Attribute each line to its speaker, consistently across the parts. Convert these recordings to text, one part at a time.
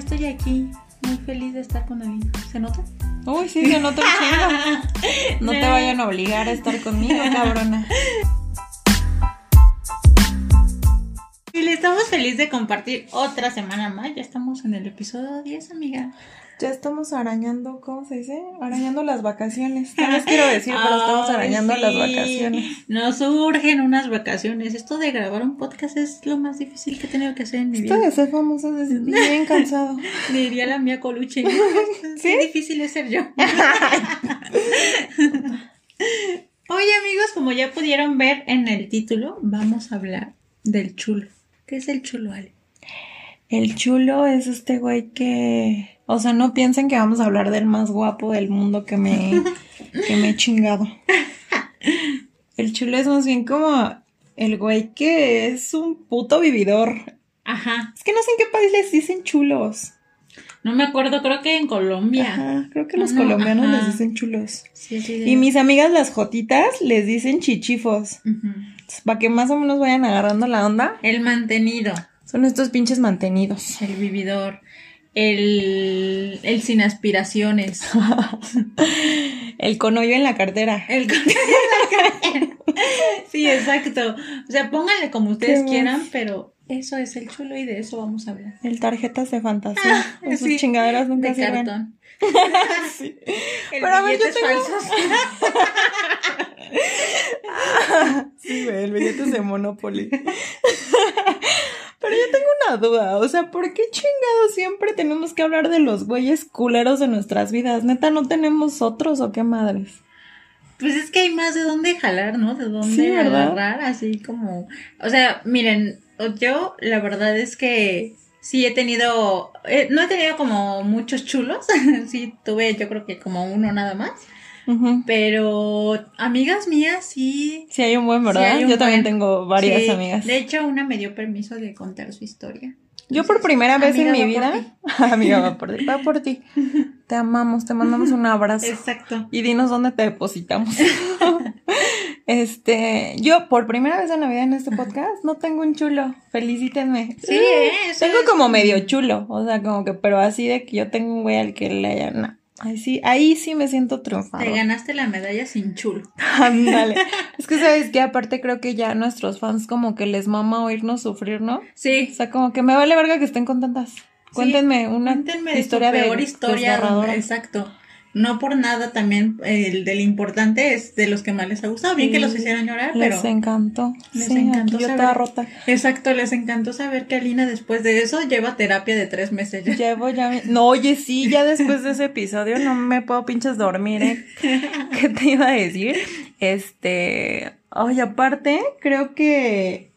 Speaker 1: estoy aquí, muy feliz de estar con Alina. ¿Se nota?
Speaker 2: Uy, sí, se nota un chingo. No te vayan a obligar a estar conmigo, cabrona.
Speaker 1: Estamos felices de compartir otra semana más. Ya estamos en el episodio 10, amiga.
Speaker 2: Ya estamos arañando, ¿cómo se dice? Arañando las vacaciones. No les quiero decir, pero estamos arañando
Speaker 1: sí.
Speaker 2: las vacaciones.
Speaker 1: Nos urgen unas vacaciones. Esto de grabar un podcast es lo más difícil que he tenido que hacer en mi
Speaker 2: Esto
Speaker 1: vida.
Speaker 2: de ser famosa es bien cansado.
Speaker 1: Diría la mía Coluche.
Speaker 2: ¿Sí?
Speaker 1: Qué difícil es ser yo. Oye, amigos, como ya pudieron ver en el título, vamos a hablar del chulo. ¿Qué es el chulo, Ale?
Speaker 2: El chulo es este güey que. O sea, no piensen que vamos a hablar del más guapo del mundo que me, que me he chingado. El chulo es más bien como el güey que es un puto vividor.
Speaker 1: Ajá.
Speaker 2: Es que no sé en qué país les dicen chulos.
Speaker 1: No me acuerdo, creo que en Colombia.
Speaker 2: Ajá, creo que los
Speaker 1: No,
Speaker 2: colombianos
Speaker 1: ajá.
Speaker 2: les dicen chulos.
Speaker 1: Sí, sí, de-
Speaker 2: Y mis amigas las jotitas les dicen chichifos.
Speaker 1: Ujú.
Speaker 2: Para que más o menos vayan agarrando la onda.
Speaker 1: El mantenido,
Speaker 2: Son estos pinches mantenidos.
Speaker 1: el vividor, el, el sin aspiraciones,
Speaker 2: El conollo en la cartera.
Speaker 1: el con- Sí, exacto. O sea, pónganle como ustedes quieran, pero eso es el chulo y de eso vamos a hablar.
Speaker 2: El tarjetas de fantasía. Esas
Speaker 1: Sí,
Speaker 2: chingaderas nunca
Speaker 1: de
Speaker 2: sirven.
Speaker 1: cartón.
Speaker 2: Sí.
Speaker 1: El
Speaker 2: Pero a ver, yo tengo-
Speaker 1: falsos.
Speaker 2: Sí, güey, el billete es de Monopoly. Pero yo tengo una duda, o sea, ¿por qué chingados siempre tenemos que hablar de los güeyes culeros de nuestras vidas? Neta, ¿no tenemos otros o qué madres?
Speaker 1: Pues es que hay más de dónde jalar, ¿no? De dónde agarrar, así como... O sea, miren, yo la verdad es que sí he tenido... eh, no he tenido como muchos chulos, sí tuve yo creo que como uno nada más, Pero amigas mías sí...
Speaker 2: Sí, hay un buen, ¿verdad?
Speaker 1: Sí, hay un
Speaker 2: yo también tengo varias
Speaker 1: sí.
Speaker 2: amigas.
Speaker 1: De hecho, una me dio permiso de contar su historia.
Speaker 2: Yo por primera vez en mi vida... Amiga, va por ti. Va por ti. Te amamos, te mandamos un abrazo.
Speaker 1: Exacto.
Speaker 2: Y dinos dónde te depositamos. este, yo por primera vez en la vida en este podcast no tengo un chulo. Felicítenme.
Speaker 1: Sí. Eso
Speaker 2: Tengo
Speaker 1: es-
Speaker 2: como medio chulo, o sea, como que, pero así de que yo tengo un güey al que le haya, no. Ahí sí, ahí sí me siento triunfado.
Speaker 1: Te ganaste la medalla sin chulo.
Speaker 2: Ándale. Es que sabes que aparte creo que ya nuestros fans como que les mama oírnos sufrir, ¿no? O
Speaker 1: Sí.
Speaker 2: sea, como que me vale verga que estén contentas. Cuéntenme una
Speaker 1: Cuéntenme de
Speaker 2: historia
Speaker 1: su peor
Speaker 2: de
Speaker 1: historia. Exacto. No por nada también el del importante es de los que más les ha gustado. Bien que los hicieron llorar, pero
Speaker 2: Les encantó.
Speaker 1: Les
Speaker 2: sí,
Speaker 1: encantó
Speaker 2: aquí yo
Speaker 1: saber.
Speaker 2: estaba rota.
Speaker 1: exacto, les encantó saber que Alina después de eso lleva terapia de tres meses ya.
Speaker 2: Llevo ya. No, oye, sí, ya después de ese episodio no me puedo pinches dormir, ¿eh? ¿Qué te iba a decir? Este. Oye, aparte, creo que.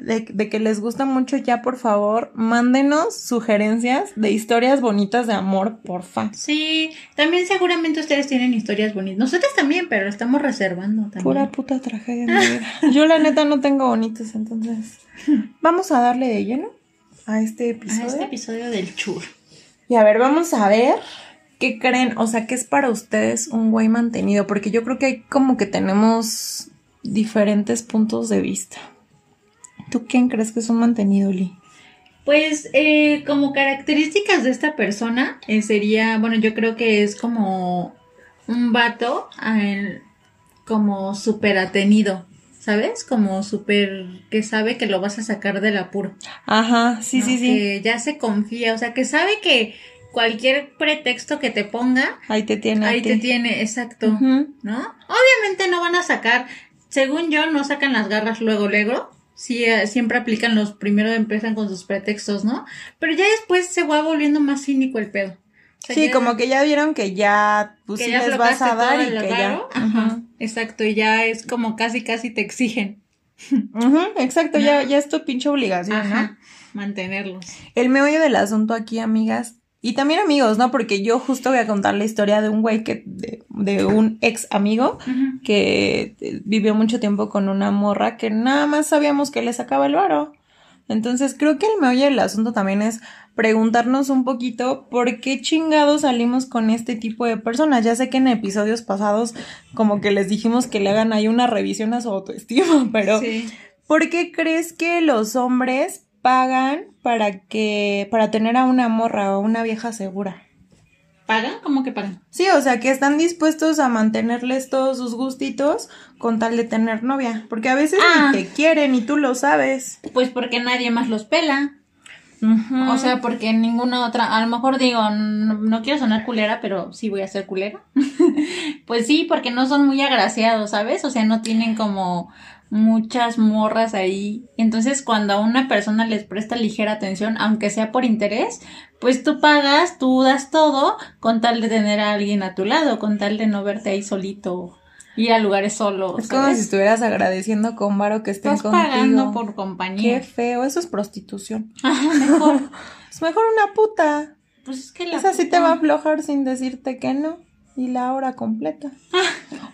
Speaker 2: De, de que les gusta mucho, ya por favor, mándenos sugerencias de historias bonitas de amor, porfa.
Speaker 1: Sí, también seguramente ustedes tienen historias bonitas. Nosotros también, pero lo estamos reservando también.
Speaker 2: Pura puta tragedia en mi vida. Yo, la neta, no tengo bonitos, entonces. Vamos a darle de lleno a este
Speaker 1: a
Speaker 2: episodio.
Speaker 1: este episodio del chur.
Speaker 2: Y a ver, vamos a ver qué creen, o sea, qué es para ustedes un güey mantenido, porque yo creo que hay como que tenemos diferentes puntos de vista. ¿Tú quién crees que es un mantenido, Lee?
Speaker 1: Pues eh, como características de esta persona eh, sería, bueno, yo creo que es como un vato eh, como súper atenido, ¿sabes? Como súper que sabe que lo vas a sacar del apuro.
Speaker 2: Ajá, sí,
Speaker 1: ¿no?
Speaker 2: sí, sí.
Speaker 1: Que ya se confía, o sea, que sabe que cualquier pretexto que te ponga,
Speaker 2: Ahí te tiene.
Speaker 1: ahí te tiene, exacto. ¿no? Obviamente no van a sacar, según yo, no sacan las garras luego, luego. Sí, eh, siempre aplican los, primero empiezan con sus pretextos, ¿no? Pero ya después se va volviendo más cínico el pedo. O sea,
Speaker 2: Sí,
Speaker 1: ya-
Speaker 2: como que ya vieron que ya, pues
Speaker 1: que
Speaker 2: sí
Speaker 1: ya
Speaker 2: les vas a dar y que ya.
Speaker 1: Ajá, exacto, y ya es como casi, casi te exigen.
Speaker 2: Ujú, exacto, ya, ya es tu pinche obligación, ¿no?
Speaker 1: Ajá, mantenerlos.
Speaker 2: El meollo del asunto aquí, amigas, y también amigos, ¿no? Porque yo justo voy a contar la historia de un güey que, de, de un ex amigo que eh, vivió mucho tiempo con una morra que nada más sabíamos que le sacaba el varo. Entonces creo que el meollo del asunto también es preguntarnos un poquito por qué chingados salimos con este tipo de personas. Ya sé que en episodios pasados como que les dijimos que le hagan ahí una revisión a su autoestima, pero
Speaker 1: Sí.
Speaker 2: ¿por qué crees que los hombres pagan para que, para tener a una morra o una vieja segura.
Speaker 1: ¿Pagan? ¿Cómo que pagan?
Speaker 2: Sí, o sea, que están dispuestos a mantenerles todos sus gustitos con tal de tener novia. Porque a veces
Speaker 1: Ah.
Speaker 2: ni te quieren y tú lo sabes.
Speaker 1: Pues porque nadie más los pela. O sea, porque ninguna otra, a lo mejor digo, no, no quiero sonar culera, pero sí voy a ser culera. pues sí, porque no son muy agraciados, ¿sabes? O sea, no tienen como muchas morras ahí. Entonces, cuando a una persona les presta ligera atención, aunque sea por interés, pues tú pagas, tú das todo con tal de tener a alguien a tu lado, con tal de no verte ahí solito, ir a lugares solos.
Speaker 2: es como si estuvieras agradeciendo con varo que estén
Speaker 1: Estás
Speaker 2: contigo.
Speaker 1: pagando por
Speaker 2: Qué
Speaker 1: compañía.
Speaker 2: feo, eso es prostitución.
Speaker 1: Ajá, mejor.
Speaker 2: Es mejor una puta.
Speaker 1: Pues es que la
Speaker 2: Esa sí te va a aflojar sin decirte que no. Y la hora completa.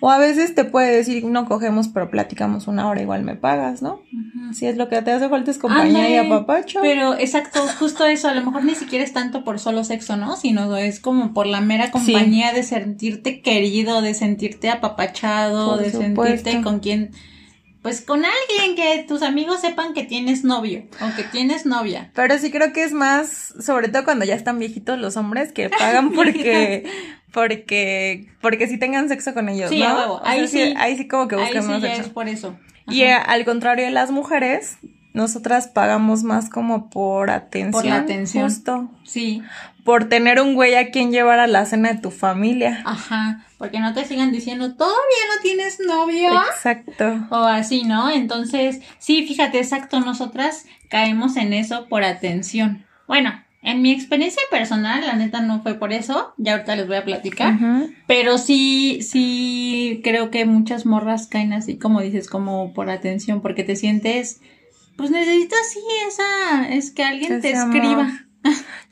Speaker 2: O a veces te puede decir, no cogemos, pero platicamos una hora, igual me pagas, ¿no?
Speaker 1: Ujú.
Speaker 2: Si es lo que te hace falta es compañía y apapacho.
Speaker 1: Pero exacto, justo eso, a lo mejor ni siquiera es tanto por solo sexo, ¿no? Sino es como por la mera compañía de sentirte querido, de sentirte apapachado,
Speaker 2: Por
Speaker 1: de
Speaker 2: supuesto.
Speaker 1: sentirte con quien, pues con alguien que tus amigos sepan que tienes novio o que tienes novia.
Speaker 2: Pero sí creo que es más, sobre todo cuando ya están viejitos los hombres que pagan porque, porque, porque sí tengan sexo con ellos,
Speaker 1: Sí,
Speaker 2: ¿no? O sea,
Speaker 1: Ahí sí.
Speaker 2: ahí sí como que
Speaker 1: Ahí
Speaker 2: buscan
Speaker 1: sí
Speaker 2: más
Speaker 1: ya
Speaker 2: sexo.
Speaker 1: es por eso.
Speaker 2: Y eh, al contrario de las mujeres, nosotras pagamos más como por atención.
Speaker 1: Por la atención.
Speaker 2: Justo.
Speaker 1: Sí,
Speaker 2: Por tener un güey a quien llevar a la cena de tu familia.
Speaker 1: ajá, porque no te sigan diciendo, todavía no tienes novio.
Speaker 2: Exacto.
Speaker 1: O así, ¿no? Entonces, sí, fíjate, exacto, nosotras caemos en eso por atención. Bueno, en mi experiencia personal, la neta no fue por eso, ya ahorita les voy a platicar, pero sí, sí, creo que muchas morras caen así, como dices, como por atención, porque te sientes, pues necesitas sí esa, es que alguien te escriba.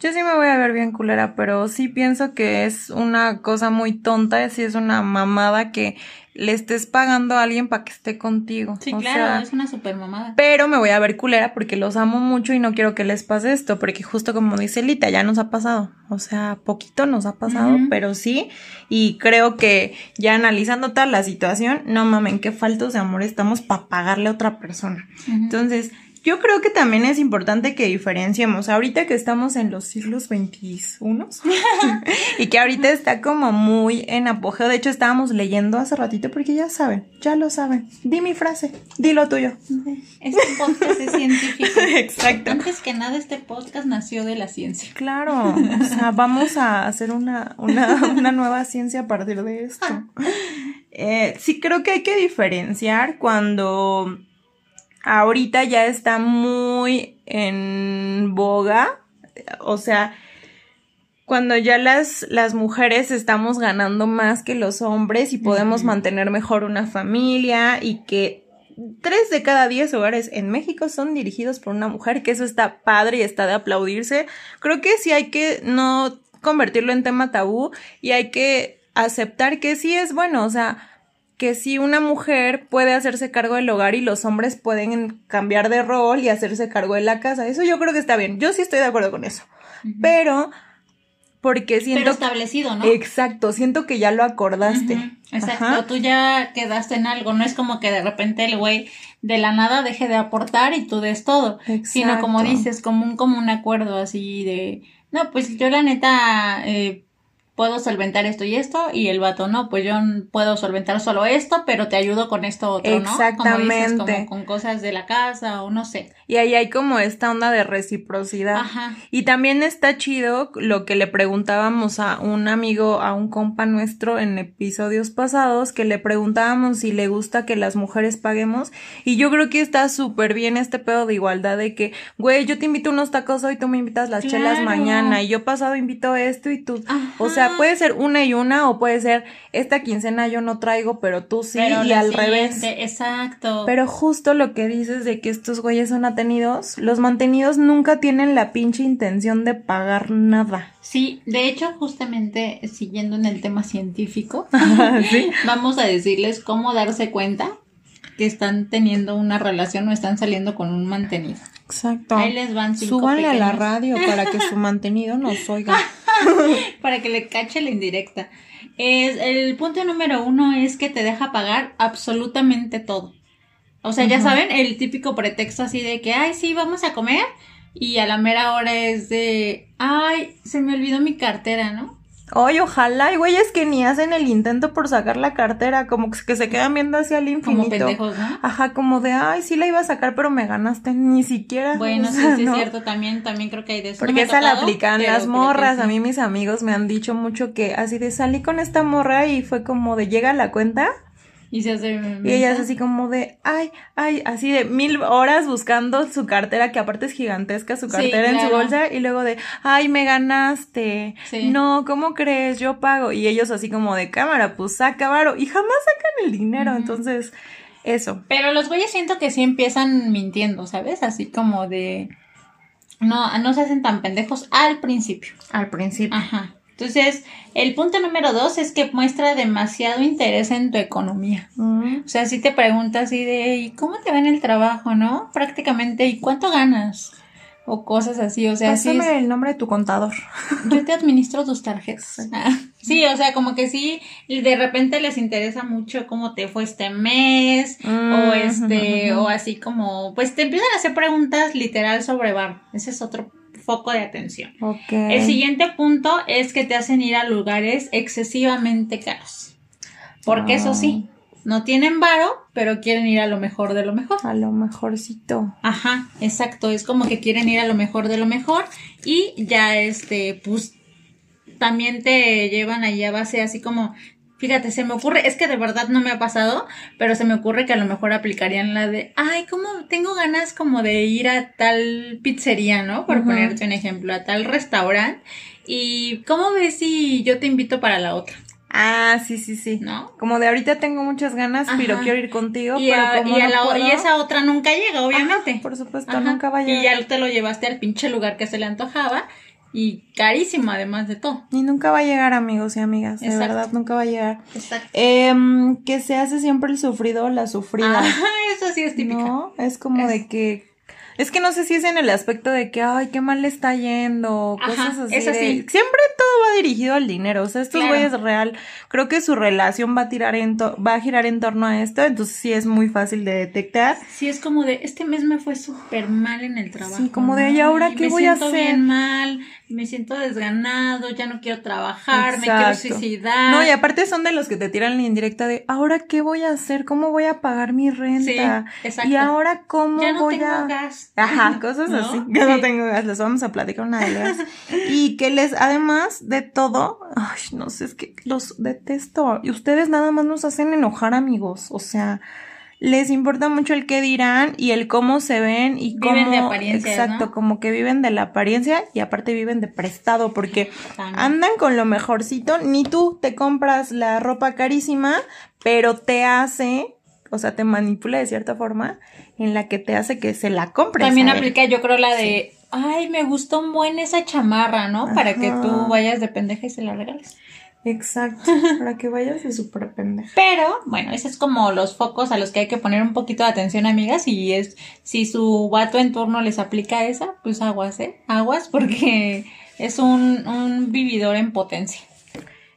Speaker 2: Yo sí me voy a ver bien culera, pero sí pienso que es una cosa muy tonta, sí es una mamada que le estés pagando a alguien para que esté contigo.
Speaker 1: Sí,
Speaker 2: O
Speaker 1: claro,
Speaker 2: sea,
Speaker 1: es una super mamada.
Speaker 2: pero me voy a ver culera porque los amo mucho y no quiero que les pase esto, porque justo como dice Lita, ya nos ha pasado. O sea, poquito nos ha pasado, pero sí. Y creo que ya analizando toda la situación, no mamen, qué faltos de amor estamos para pagarle a otra persona. Entonces, yo creo que también es importante que diferenciemos. Ahorita que estamos en los siglos XXI y que ahorita está como muy en apogeo. De hecho, estábamos leyendo hace ratito porque ya saben, ya lo saben. Di mi frase, di lo tuyo.
Speaker 1: Este podcast es científico.
Speaker 2: Exacto.
Speaker 1: Antes que nada, este podcast nació de la ciencia.
Speaker 2: Claro, o sea, vamos a hacer una, una, una nueva ciencia a partir de esto. Eh, sí, creo que hay que diferenciar cuando ahorita ya está muy en boga, o sea, cuando ya las, las mujeres estamos ganando más que los hombres y podemos mantener mejor una familia y que tres de cada diez hogares en México son dirigidos por una mujer, que eso está padre y está de aplaudirse. Creo que sí hay que no convertirlo en tema tabú y hay que aceptar que sí es bueno, o sea, que sí una mujer puede hacerse cargo del hogar y los hombres pueden cambiar de rol y hacerse cargo de la casa. Eso yo creo que está bien. Yo sí estoy de acuerdo con eso. Pero porque
Speaker 1: Pero
Speaker 2: siento
Speaker 1: establecido, ¿no?
Speaker 2: Exacto, siento que ya lo acordaste.
Speaker 1: Exacto,
Speaker 2: Ajá.
Speaker 1: tú ya quedaste en algo, no es como que de repente el güey de la nada deje de aportar y tú des todo, sino como dices, como un, como un acuerdo así de, no, pues yo la neta eh, puedo solventar esto y esto, y el vato, no, pues yo puedo solventar solo esto, pero te ayudo con esto otro, ¿no? Como dices,
Speaker 2: Exactamente.
Speaker 1: como con cosas de la casa o no sé.
Speaker 2: Y ahí hay como esta onda de reciprocidad.
Speaker 1: Ajá.
Speaker 2: Y también está chido lo que le preguntábamos a un amigo, a un compa nuestro en episodios pasados, que le preguntábamos si le gusta que las mujeres paguemos. Y yo creo que está súper bien este pedo de igualdad de que, güey, yo te invito unos tacos hoy, tú me invitas las chelas mañana y yo pasado invito esto y tú. O sea, puede ser una y una o puede ser esta quincena yo no traigo, pero tú sí
Speaker 1: Pero
Speaker 2: y al revés.
Speaker 1: Exacto.
Speaker 2: Pero justo lo que dices de que estos güeyes son atenidos, los mantenidos nunca tienen la pinche intención de pagar nada.
Speaker 1: Sí, de hecho, justamente siguiendo en el tema científico,
Speaker 2: ¿Sí?
Speaker 1: vamos a decirles cómo darse cuenta que están teniendo una relación o están saliendo con un mantenido.
Speaker 2: Exacto.
Speaker 1: Ahí les van cinco
Speaker 2: Súbanle a la radio para que su mantenido nos oiga.
Speaker 1: para que le cache la indirecta. Es, el punto número uno es que te deja pagar absolutamente todo. O sea, ya saben, el típico pretexto así de que, ay, sí, vamos a comer, y a la mera hora es de, ay, se me olvidó mi cartera, ¿no?
Speaker 2: Oye, ojalá, hay güeyes que ni hacen el intento por sacar la cartera, como que se quedan viendo hacia el infinito.
Speaker 1: Como pendejos, ¿no?
Speaker 2: Ajá, como de, ay, sí la iba a sacar, pero me ganaste, ni siquiera.
Speaker 1: Bueno,
Speaker 2: o
Speaker 1: sí,
Speaker 2: sea,
Speaker 1: sí,
Speaker 2: no.
Speaker 1: es cierto, también, también creo que hay de eso. No
Speaker 2: Porque
Speaker 1: ha
Speaker 2: esa la aplican las morras.
Speaker 1: sí.
Speaker 2: A mí mis amigos me han dicho mucho que así de salí con esta morra y fue como de llega a la cuenta
Speaker 1: Y se hace...
Speaker 2: y ella es así como de ay, ay, así de mil horas buscando su cartera, que aparte es gigantesca su
Speaker 1: Sí,
Speaker 2: cartera en su bolsa y luego de ay, me ganaste.
Speaker 1: Sí.
Speaker 2: No, ¿cómo crees? Yo pago. Y ellos así como de cámara, pues saca varo y jamás sacan el dinero. Entonces, eso.
Speaker 1: Pero los güeyes siento que sí empiezan mintiendo, ¿sabes? Así como de... No, no se hacen tan pendejos al principio.
Speaker 2: Al principio.
Speaker 1: Ajá. Entonces, el punto número dos es que muestra demasiado interés en tu economía.
Speaker 2: Mm.
Speaker 1: O sea, si te preguntas así de, ¿y cómo te va en el trabajo, no? Prácticamente, ¿y cuánto ganas? O cosas así, o sea, sí es-
Speaker 2: el nombre de tu contador.
Speaker 1: yo te administro tus tarjetas. Ah, Sí, o sea, como que sí, y de repente les interesa mucho cómo te fue este mes, o
Speaker 2: Mm,
Speaker 1: este, o así como, pues te empiezan a hacer preguntas literal sobre bar. Ese es otro foco de atención.
Speaker 2: Ok.
Speaker 1: El siguiente punto es que te hacen ir a lugares excesivamente caros. Porque eso
Speaker 2: Ah.
Speaker 1: sí, no tienen varo, pero quieren ir a lo mejor de lo mejor.
Speaker 2: A lo mejorcito.
Speaker 1: Ajá, exacto, es como que quieren ir a lo mejor de lo mejor y ya este, pues también te llevan ahí a base así como, fíjate, se me ocurre, es que de verdad no me ha pasado, pero se me ocurre que a lo mejor aplicarían la de, ay, como tengo ganas como de ir a tal pizzería, ¿no? Por ponerte un ejemplo, a tal restaurante y ¿cómo ves si yo te invito para la otra?
Speaker 2: Ah, sí, sí, sí.
Speaker 1: ¿No?
Speaker 2: Como de ahorita tengo muchas ganas, pero quiero ir contigo,
Speaker 1: Y,
Speaker 2: pero
Speaker 1: a-
Speaker 2: como
Speaker 1: y a la-
Speaker 2: puedo-
Speaker 1: y esa otra nunca llega, obviamente.
Speaker 2: Ajá, por supuesto,
Speaker 1: Ajá.
Speaker 2: nunca va a llegar.
Speaker 1: Y ya te lo llevaste al pinche lugar que se le antojaba y carísimo además de todo.
Speaker 2: Y nunca va a llegar, amigos y amigas. De
Speaker 1: Exacto.
Speaker 2: verdad, nunca va a llegar.
Speaker 1: Exacto.
Speaker 2: Em, que se hace siempre el sufrido o la sufrida.
Speaker 1: Ajá, eso sí es típico.
Speaker 2: ¿No? Es como
Speaker 1: Es-
Speaker 2: de que. Es que no sé si es en el aspecto de que, ay, qué mal le está yendo,
Speaker 1: Ajá,
Speaker 2: cosas así.
Speaker 1: es
Speaker 2: de-
Speaker 1: así.
Speaker 2: Siempre todo va dirigido al dinero. O sea, estos
Speaker 1: Claro.
Speaker 2: güeyes real, creo que su relación va a tirar en to- va a girar en torno a esto, entonces sí es muy fácil de detectar.
Speaker 1: Sí, es como de, este mes me fue súper mal en el trabajo.
Speaker 2: Sí, como de. ¿y ahora qué
Speaker 1: me
Speaker 2: voy a hacer?
Speaker 1: bien mal, me siento desganado, ya no quiero trabajar, me quiero suicidar.
Speaker 2: No, y aparte son de los que te tiran la indirecta de, ¿ahora qué voy a hacer? ¿Cómo voy a pagar mi
Speaker 1: Sí,
Speaker 2: renta?
Speaker 1: exacto.
Speaker 2: ¿Y ahora cómo
Speaker 1: ya no
Speaker 2: voy
Speaker 1: tengo
Speaker 2: a...?
Speaker 1: gas.
Speaker 2: Ajá, cosas
Speaker 1: ¿No?
Speaker 2: así. Que no
Speaker 1: Sí.
Speaker 2: tengo gas, les vamos a platicar una de gas. Y que les, además de todo, ay, no sé, es que los detesto. Y ustedes nada más nos hacen enojar, amigos. O sea, les importa mucho el qué dirán y el cómo se ven y cómo.
Speaker 1: Viven de apariencias,
Speaker 2: Exacto,
Speaker 1: ¿no?
Speaker 2: como que viven de la apariencia y aparte viven de prestado porque andan con lo mejorcito. Ni tú te compras la ropa carísima, pero te hace, o sea, te manipula de cierta forma en la que te hace que se la compres.
Speaker 1: También aplica, yo creo, la de, ay, me gustó un buen esa chamarra, ¿no? Para que tú vayas de pendeja y se la regales.
Speaker 2: Exacto, para que vayas de súper pendeja.
Speaker 1: Pero, bueno, esos es como los focos a los que hay que poner un poquito de atención, amigas. Y es, si su vato en turno les aplica esa, pues aguas, ¿eh? Aguas, porque es un, un vividor en potencia.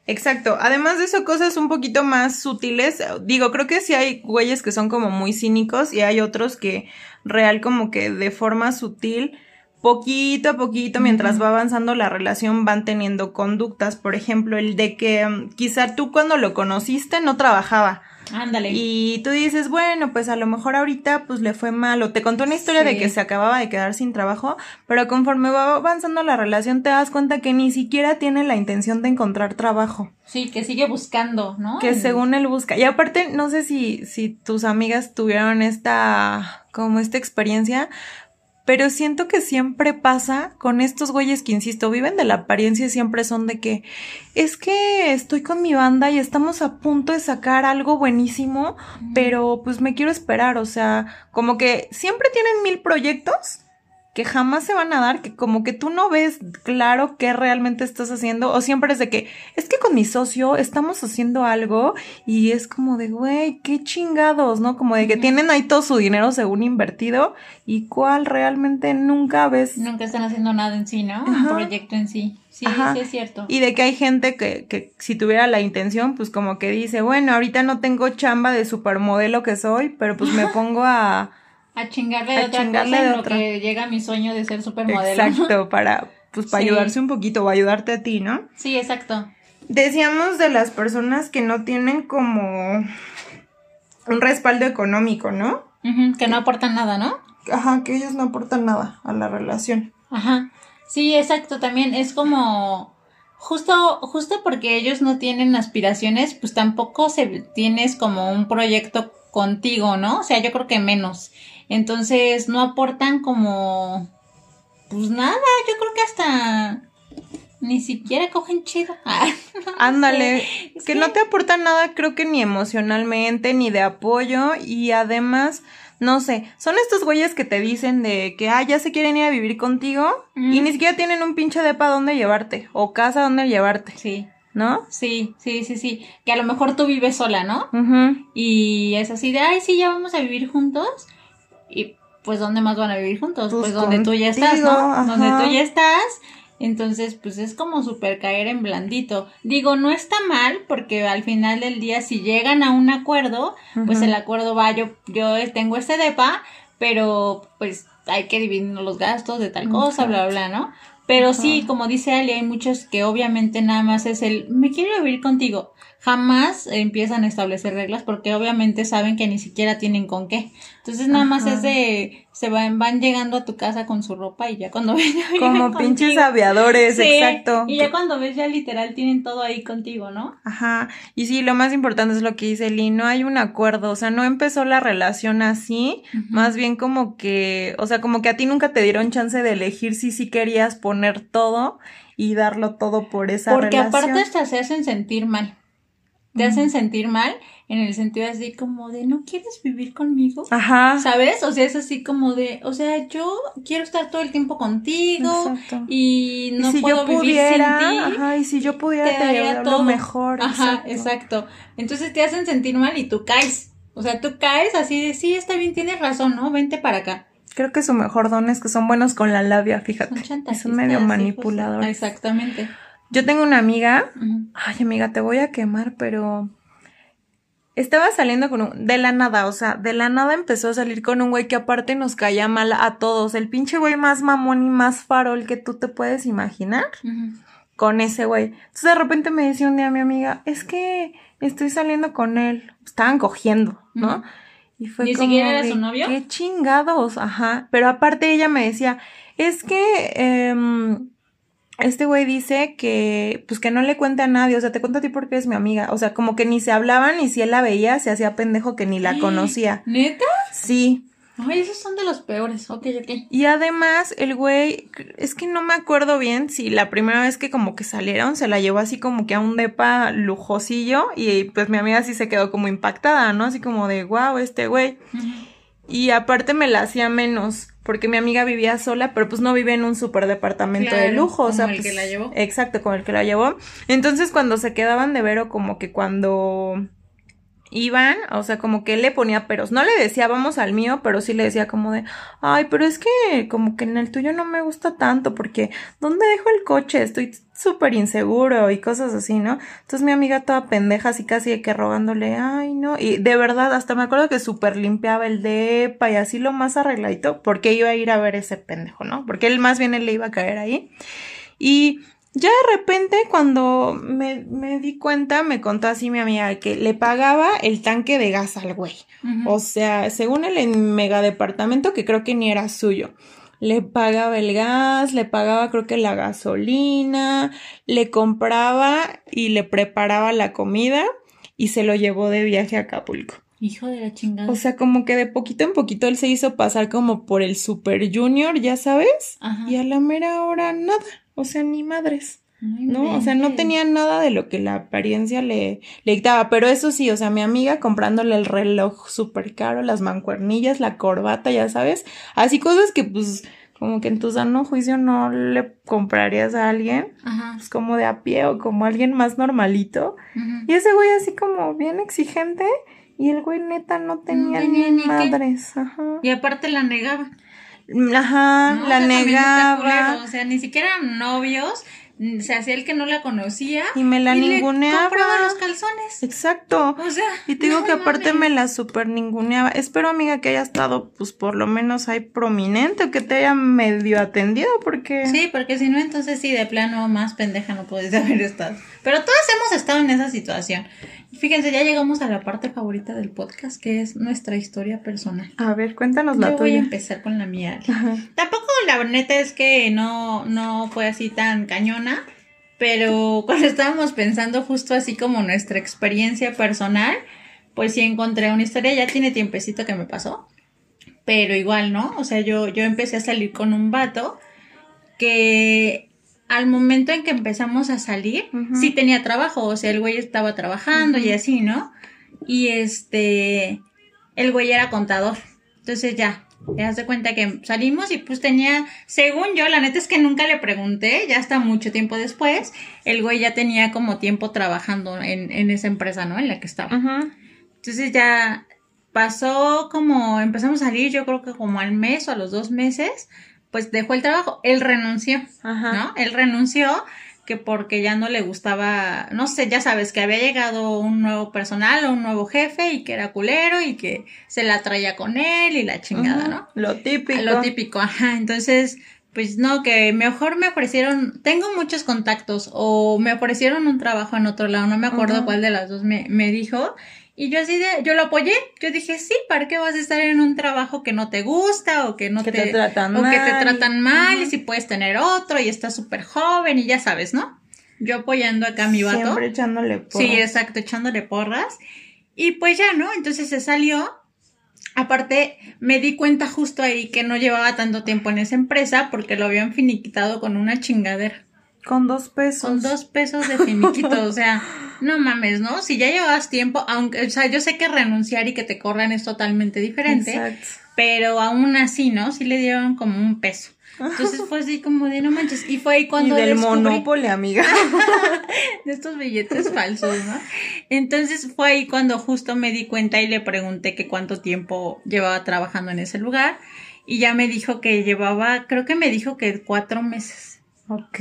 Speaker 2: Exacto, además de eso, cosas un poquito más sutiles. Digo, creo que sí hay güeyes que son como muy cínicos y hay otros que real como que de forma sutil, poquito a poquito, mientras va avanzando la relación, van teniendo conductas. Por ejemplo, el de que mm, quizá tú cuando lo conociste no trabajaba.
Speaker 1: Ándale.
Speaker 2: Y tú dices, bueno, pues a lo mejor ahorita pues le fue mal o te contó una historia de que se acababa de quedar sin trabajo, pero conforme va avanzando la relación te das cuenta que ni siquiera tiene la intención de encontrar trabajo,
Speaker 1: Sí, que sigue buscando, ¿no?
Speaker 2: que según él busca. Y aparte, no sé si, si tus amigas tuvieron esta, como esta experiencia, pero siento que siempre pasa con estos güeyes que, insisto, viven de la apariencia y siempre son de que es que estoy con mi banda y estamos a punto de sacar algo buenísimo, pero pues me quiero esperar, o sea, como que siempre tienen mil proyectos que jamás se van a dar, que como que tú no ves claro qué realmente estás haciendo, o siempre es de que, es que con mi socio estamos haciendo algo y es como de, güey, qué chingados, ¿no? Como de que tienen ahí todo su dinero según invertido y cuál realmente nunca ves.
Speaker 1: Nunca están haciendo nada en sí, ¿no? Un
Speaker 2: Ajá.
Speaker 1: proyecto en sí. Sí,
Speaker 2: Ajá.
Speaker 1: sí es cierto.
Speaker 2: Y de que hay gente que, que si tuviera la intención, pues como que dice, bueno, ahorita no tengo chamba de supermodelo que soy, pero pues me pongo a,
Speaker 1: A chingarle de
Speaker 2: A
Speaker 1: otra
Speaker 2: chingarle
Speaker 1: cosa
Speaker 2: de
Speaker 1: en lo
Speaker 2: otra.
Speaker 1: que llega mi sueño de ser supermodelo.
Speaker 2: Exacto, para, pues, para
Speaker 1: Sí.
Speaker 2: ayudarse un poquito o ayudarte a ti, ¿no?
Speaker 1: Sí, exacto.
Speaker 2: Decíamos de las personas que no tienen como un respaldo económico, ¿no?
Speaker 1: Que no aportan nada, ¿no?
Speaker 2: Ajá, que ellos no aportan nada a la relación.
Speaker 1: Ajá. Sí, exacto. También es como justo, justo porque ellos no tienen aspiraciones, pues tampoco se tienes como un proyecto contigo, ¿no? O sea, yo creo que menos. Entonces no aportan como pues nada, yo creo que hasta ni siquiera cogen chido. Ah,
Speaker 2: Ándale, que
Speaker 1: que-
Speaker 2: no te aportan nada, creo que ni emocionalmente, ni de apoyo, y además, no sé, son estos güeyes que te dicen de que, ah, ya se quieren ir a vivir contigo, y ni siquiera tienen un pinche depa donde llevarte, o casa donde llevarte,
Speaker 1: Sí,
Speaker 2: ¿no?
Speaker 1: sí, sí, sí, sí. Que a lo mejor tú vives sola, ¿no?
Speaker 2: Ujú.
Speaker 1: Y es así de, ay, sí, ya vamos a vivir juntos. Y pues, ¿dónde más van a vivir juntos?
Speaker 2: Pues
Speaker 1: Pues, donde tú ya estás,
Speaker 2: contigo,
Speaker 1: ¿no?
Speaker 2: ajá.
Speaker 1: Donde tú ya estás. Entonces, pues es como super caer en blandito. Digo, no está mal porque al final del día si llegan a un acuerdo, pues el acuerdo va, yo, yo tengo este depa, pero pues hay que dividir los gastos de tal cosa, bla, bla, bla, ¿no? Pero sí, como dice Ali, hay muchos que obviamente nada más es el, me quiero vivir contigo. Jamás empiezan a establecer reglas porque obviamente saben que ni siquiera tienen con qué. Entonces nada más es de, se van, van llegando a tu casa con su ropa y ya cuando ven ya
Speaker 2: Como pinches
Speaker 1: contigo.
Speaker 2: aviadores,
Speaker 1: Sí,
Speaker 2: exacto.
Speaker 1: Y ya cuando ves ya literal tienen todo ahí contigo, ¿no?
Speaker 2: Ajá, y sí, lo más importante es lo que dice Lee, no hay un acuerdo, o sea, no empezó la relación así, más bien como que, o sea, como que a ti nunca te dieron chance de elegir si sí querías poner todo y darlo todo por esa
Speaker 1: Porque
Speaker 2: relación.
Speaker 1: aparte hasta se hacen sentir mal. Te hacen sentir mal en el sentido así como de, ¿no quieres vivir conmigo?
Speaker 2: Ajá,
Speaker 1: ¿Sabes? O sea, es así como de, o sea, yo quiero estar todo el tiempo contigo
Speaker 2: Exacto.
Speaker 1: y no
Speaker 2: y si
Speaker 1: puedo
Speaker 2: yo
Speaker 1: vivir
Speaker 2: pudiera,
Speaker 1: sin ti.
Speaker 2: ajá, y si yo pudiera
Speaker 1: te daría todo.
Speaker 2: lo mejor.
Speaker 1: Ajá, exacto. Entonces te hacen sentir mal y tú caes. O sea, tú caes así de, sí, está bien, tienes razón, ¿no? Vente para acá.
Speaker 2: Creo que su mejor don es que son buenos con la labia,
Speaker 1: Son
Speaker 2: fíjate.
Speaker 1: chantajistas,
Speaker 2: son medio manipuladores.
Speaker 1: Exactamente.
Speaker 2: Yo tengo una amiga. Ay, amiga, te voy a quemar, pero estaba saliendo con un... De la nada, o sea, de la nada empezó a salir con un güey que aparte nos caía mal a todos. El pinche güey más mamón y más farol que tú te puedes imaginar con ese güey. Entonces de repente me decía un día mi amiga, es que estoy saliendo con él. Estaban cogiendo, ¿no? Y fue
Speaker 1: ¿Ni
Speaker 2: como
Speaker 1: siquiera era
Speaker 2: de,
Speaker 1: su novio?
Speaker 2: Qué chingados, ajá. Pero aparte ella me decía, es que em, este güey dice que, pues que no le cuente a nadie, o sea, te cuento a ti porque eres mi amiga. O sea, como que ni se hablaban y si él la veía, se hacía pendejo que ni la conocía.
Speaker 1: ¿Neta?
Speaker 2: Sí.
Speaker 1: Ay, esos son de los peores. Ok, ok.
Speaker 2: Y además, el güey, es que no me acuerdo bien si la primera vez que como que salieron se la llevó así como que a un depa lujosillo y pues mi amiga sí se quedó como impactada, ¿no? Así como de, wow, este güey. Y aparte me la hacía menos, porque mi amiga vivía sola, pero pues no vive en un super departamento de lujo, o
Speaker 1: como
Speaker 2: sea,
Speaker 1: el
Speaker 2: pues,
Speaker 1: que la llevó.
Speaker 2: Exacto, como el que la llevó. Entonces cuando se quedaban de ver o como que cuando iban, o sea, como que él le ponía peros. No le decía vamos al mío, pero sí le decía como de, ay, pero es que como que en el tuyo no me gusta tanto porque ¿dónde dejo el coche? Estoy súper inseguro y cosas así, ¿no? Entonces mi amiga toda pendeja, así casi de que rogándole, ay, no. Y de verdad, hasta me acuerdo que súper limpiaba el depa y así lo más arregladito, porque iba a ir a ver ese pendejo, ¿no? Porque él más bien él le iba a caer ahí. Y ya de repente, cuando me, me di cuenta, me contó así mi amiga que le pagaba el tanque de gas al güey. O sea, según el en mega departamento, que creo que ni era suyo. Le pagaba el gas, le pagaba creo que la gasolina, le compraba y le preparaba la comida y se lo llevó de viaje a Acapulco.
Speaker 1: Hijo de la chingada.
Speaker 2: O sea, como que de poquito en poquito él se hizo pasar como por el super junior, ya sabes,
Speaker 1: Ajá.
Speaker 2: y a la mera hora nada, o sea, ni madres. ¿no? O sea, no tenía nada de lo que la apariencia le, le dictaba, pero eso sí, o sea, mi amiga comprándole el reloj súper caro, las mancuernillas, la corbata, ya sabes, así cosas que pues como que en tu sano juicio no le comprarías a alguien,
Speaker 1: Ajá.
Speaker 2: pues como de a pie o como alguien más normalito.
Speaker 1: Ujú.
Speaker 2: Y ese güey así como bien exigente y el güey neta no tenía,
Speaker 1: tenía
Speaker 2: ni
Speaker 1: ni
Speaker 2: madres, ajá.
Speaker 1: Y aparte la negaba.
Speaker 2: Ajá,
Speaker 1: ¿no?
Speaker 2: la negaba.
Speaker 1: culero, O sea, ni siquiera eran novios, se hacía el que no la conocía.
Speaker 2: Y me la
Speaker 1: y le
Speaker 2: ninguneaba.
Speaker 1: compraba los calzones.
Speaker 2: Exacto.
Speaker 1: O sea,
Speaker 2: Y te digo
Speaker 1: no
Speaker 2: que aparte me la super ninguneaba. Espero, amiga, que haya estado, pues, por lo menos ahí prominente o que te haya medio atendido, porque...
Speaker 1: Sí, porque si no, entonces sí, de plano más pendeja no puedes haber estado. Pero todas hemos estado en esa situación. Fíjense, ya llegamos a la parte favorita del podcast, que es nuestra historia personal.
Speaker 2: A ver, cuéntanos la
Speaker 1: Yo voy a empezar con la mía.
Speaker 2: Ajá.
Speaker 1: Tampoco la neta es que no, no fue así tan cañona, pero cuando estábamos pensando justo así como nuestra experiencia personal, pues sí encontré una historia, ya tiene tiempecito que me pasó, pero igual, ¿no? O sea, yo, yo empecé a salir con un vato que al momento en que empezamos a salir, sí tenía trabajo, o sea, el güey estaba trabajando y así, ¿no? Y este, el güey era contador. Entonces ya, te das de cuenta que salimos y pues tenía, según yo, la neta es que nunca le pregunté, ya hasta mucho tiempo después, el güey ya tenía como tiempo trabajando en, en esa empresa, ¿no? En la que estaba. Entonces ya pasó como, empezamos a salir, yo creo que como al mes o a los dos meses, pues dejó el trabajo, él renunció,
Speaker 2: Ajá.
Speaker 1: ¿no? Él renunció que porque ya no le gustaba, no sé, ya sabes, que había llegado un nuevo personal o un nuevo jefe y que era culero y que se la traía con él y la chingada. ¿no?
Speaker 2: Lo típico.
Speaker 1: Lo típico, ajá. Entonces, pues no, que mejor me ofrecieron, tengo muchos contactos o me ofrecieron un trabajo en otro lado, no me acuerdo cuál de las dos me, me dijo. Y yo así de, yo lo apoyé, yo dije, sí, ¿para qué vas a estar en un trabajo que no te gusta o que no
Speaker 2: Que
Speaker 1: te,
Speaker 2: te tratan
Speaker 1: o que te
Speaker 2: mal.
Speaker 1: tratan mal y si puedes tener otro y estás súper joven y ya sabes, ¿no? Yo apoyando acá a mi vato.
Speaker 2: Siempre echándole porras.
Speaker 1: Sí, exacto, echándole porras. Y pues ya, ¿no? Entonces se salió. Aparte, me di cuenta justo ahí que no llevaba tanto tiempo en esa empresa porque lo habían finiquitado con una chingadera.
Speaker 2: Con dos pesos.
Speaker 1: Con dos pesos de finiquito. o sea, no mames, ¿no? Si ya llevabas tiempo, aunque, o sea, yo sé que renunciar y que te corran es totalmente diferente.
Speaker 2: Exacto.
Speaker 1: Pero aún así, ¿no? Sí le dieron como un peso. Entonces fue así como de no manches. Y fue ahí
Speaker 2: Y
Speaker 1: cuando
Speaker 2: del
Speaker 1: descubrí
Speaker 2: Monopoly, amiga.
Speaker 1: de estos billetes falsos, ¿no? Entonces fue ahí cuando justo me di cuenta y le pregunté que cuánto tiempo llevaba trabajando en ese lugar y ya me dijo que llevaba, creo que me dijo que cuatro meses,
Speaker 2: ok.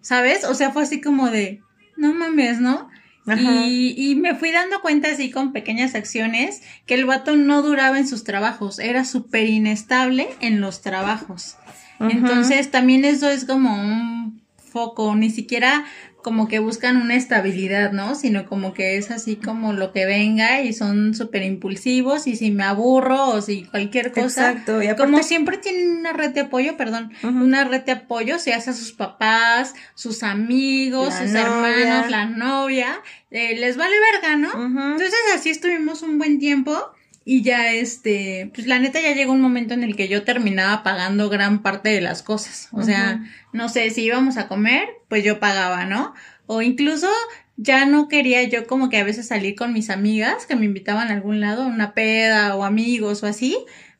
Speaker 1: ¿Sabes? O sea, fue así como de, no mames, ¿no? Y, y me fui dando cuenta así con pequeñas acciones que el vato no duraba en sus trabajos, era súper inestable en los trabajos. Entonces también eso es como un foco, ni siquiera como que buscan una estabilidad, ¿no? Sino como que es así como lo que venga y son súper impulsivos y si me aburro o si cualquier cosa.
Speaker 2: Exacto. Y aparte,
Speaker 1: Como siempre tienen una red de apoyo, perdón, una red de apoyo, se hace a sus papás, sus amigos,
Speaker 2: La
Speaker 1: sus
Speaker 2: novia.
Speaker 1: hermanos, la novia, eh, les vale verga, ¿no? Entonces así estuvimos un buen tiempo y ya este, pues la neta ya llegó un momento en el que yo terminaba pagando gran parte de las cosas. O sea, no sé, si íbamos a comer, pues yo pagaba, ¿no? O incluso ya no quería yo como que a veces salir con mis amigas que me invitaban a algún lado, a una peda o amigos o así,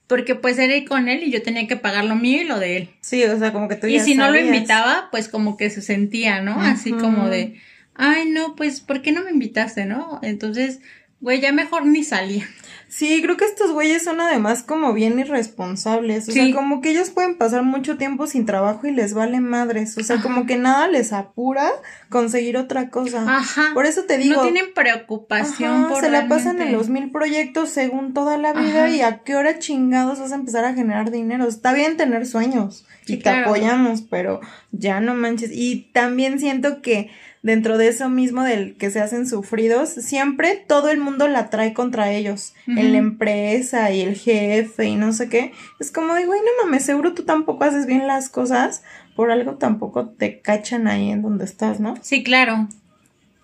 Speaker 1: porque pues era ir con él y yo tenía que pagar lo mío y lo de él.
Speaker 2: Sí, o sea, como que tú
Speaker 1: Y
Speaker 2: ya
Speaker 1: si no lo invitaba, pues como que se sentía, ¿no? Así como de, ay, no, pues, ¿por qué no me invitaste, no? Entonces, güey, ya mejor ni salía.
Speaker 2: Sí, creo que estos güeyes son además como bien irresponsables. O
Speaker 1: Sí.
Speaker 2: sea, como que ellos pueden pasar mucho tiempo sin trabajo y les vale madres. O sea,
Speaker 1: Ajá.
Speaker 2: como que nada les apura conseguir otra cosa.
Speaker 1: Ajá.
Speaker 2: Por eso te digo.
Speaker 1: no tienen preocupación
Speaker 2: Ajá,
Speaker 1: por
Speaker 2: se la pasan en los mil proyectos según toda la vida
Speaker 1: Ajá.
Speaker 2: y a qué hora chingados vas a empezar a generar dinero. Está bien tener sueños
Speaker 1: Sí,
Speaker 2: y te
Speaker 1: claro.
Speaker 2: apoyamos, pero ya no manches. Y también siento que dentro de eso mismo del que se hacen sufridos, siempre todo el mundo la trae contra ellos. En
Speaker 1: Ujú.
Speaker 2: la empresa y el jefe y no sé qué. Es como de, güey, no mames, seguro tú tampoco haces bien las cosas. Por algo tampoco te cachan ahí en donde estás, ¿no?
Speaker 1: Sí, claro.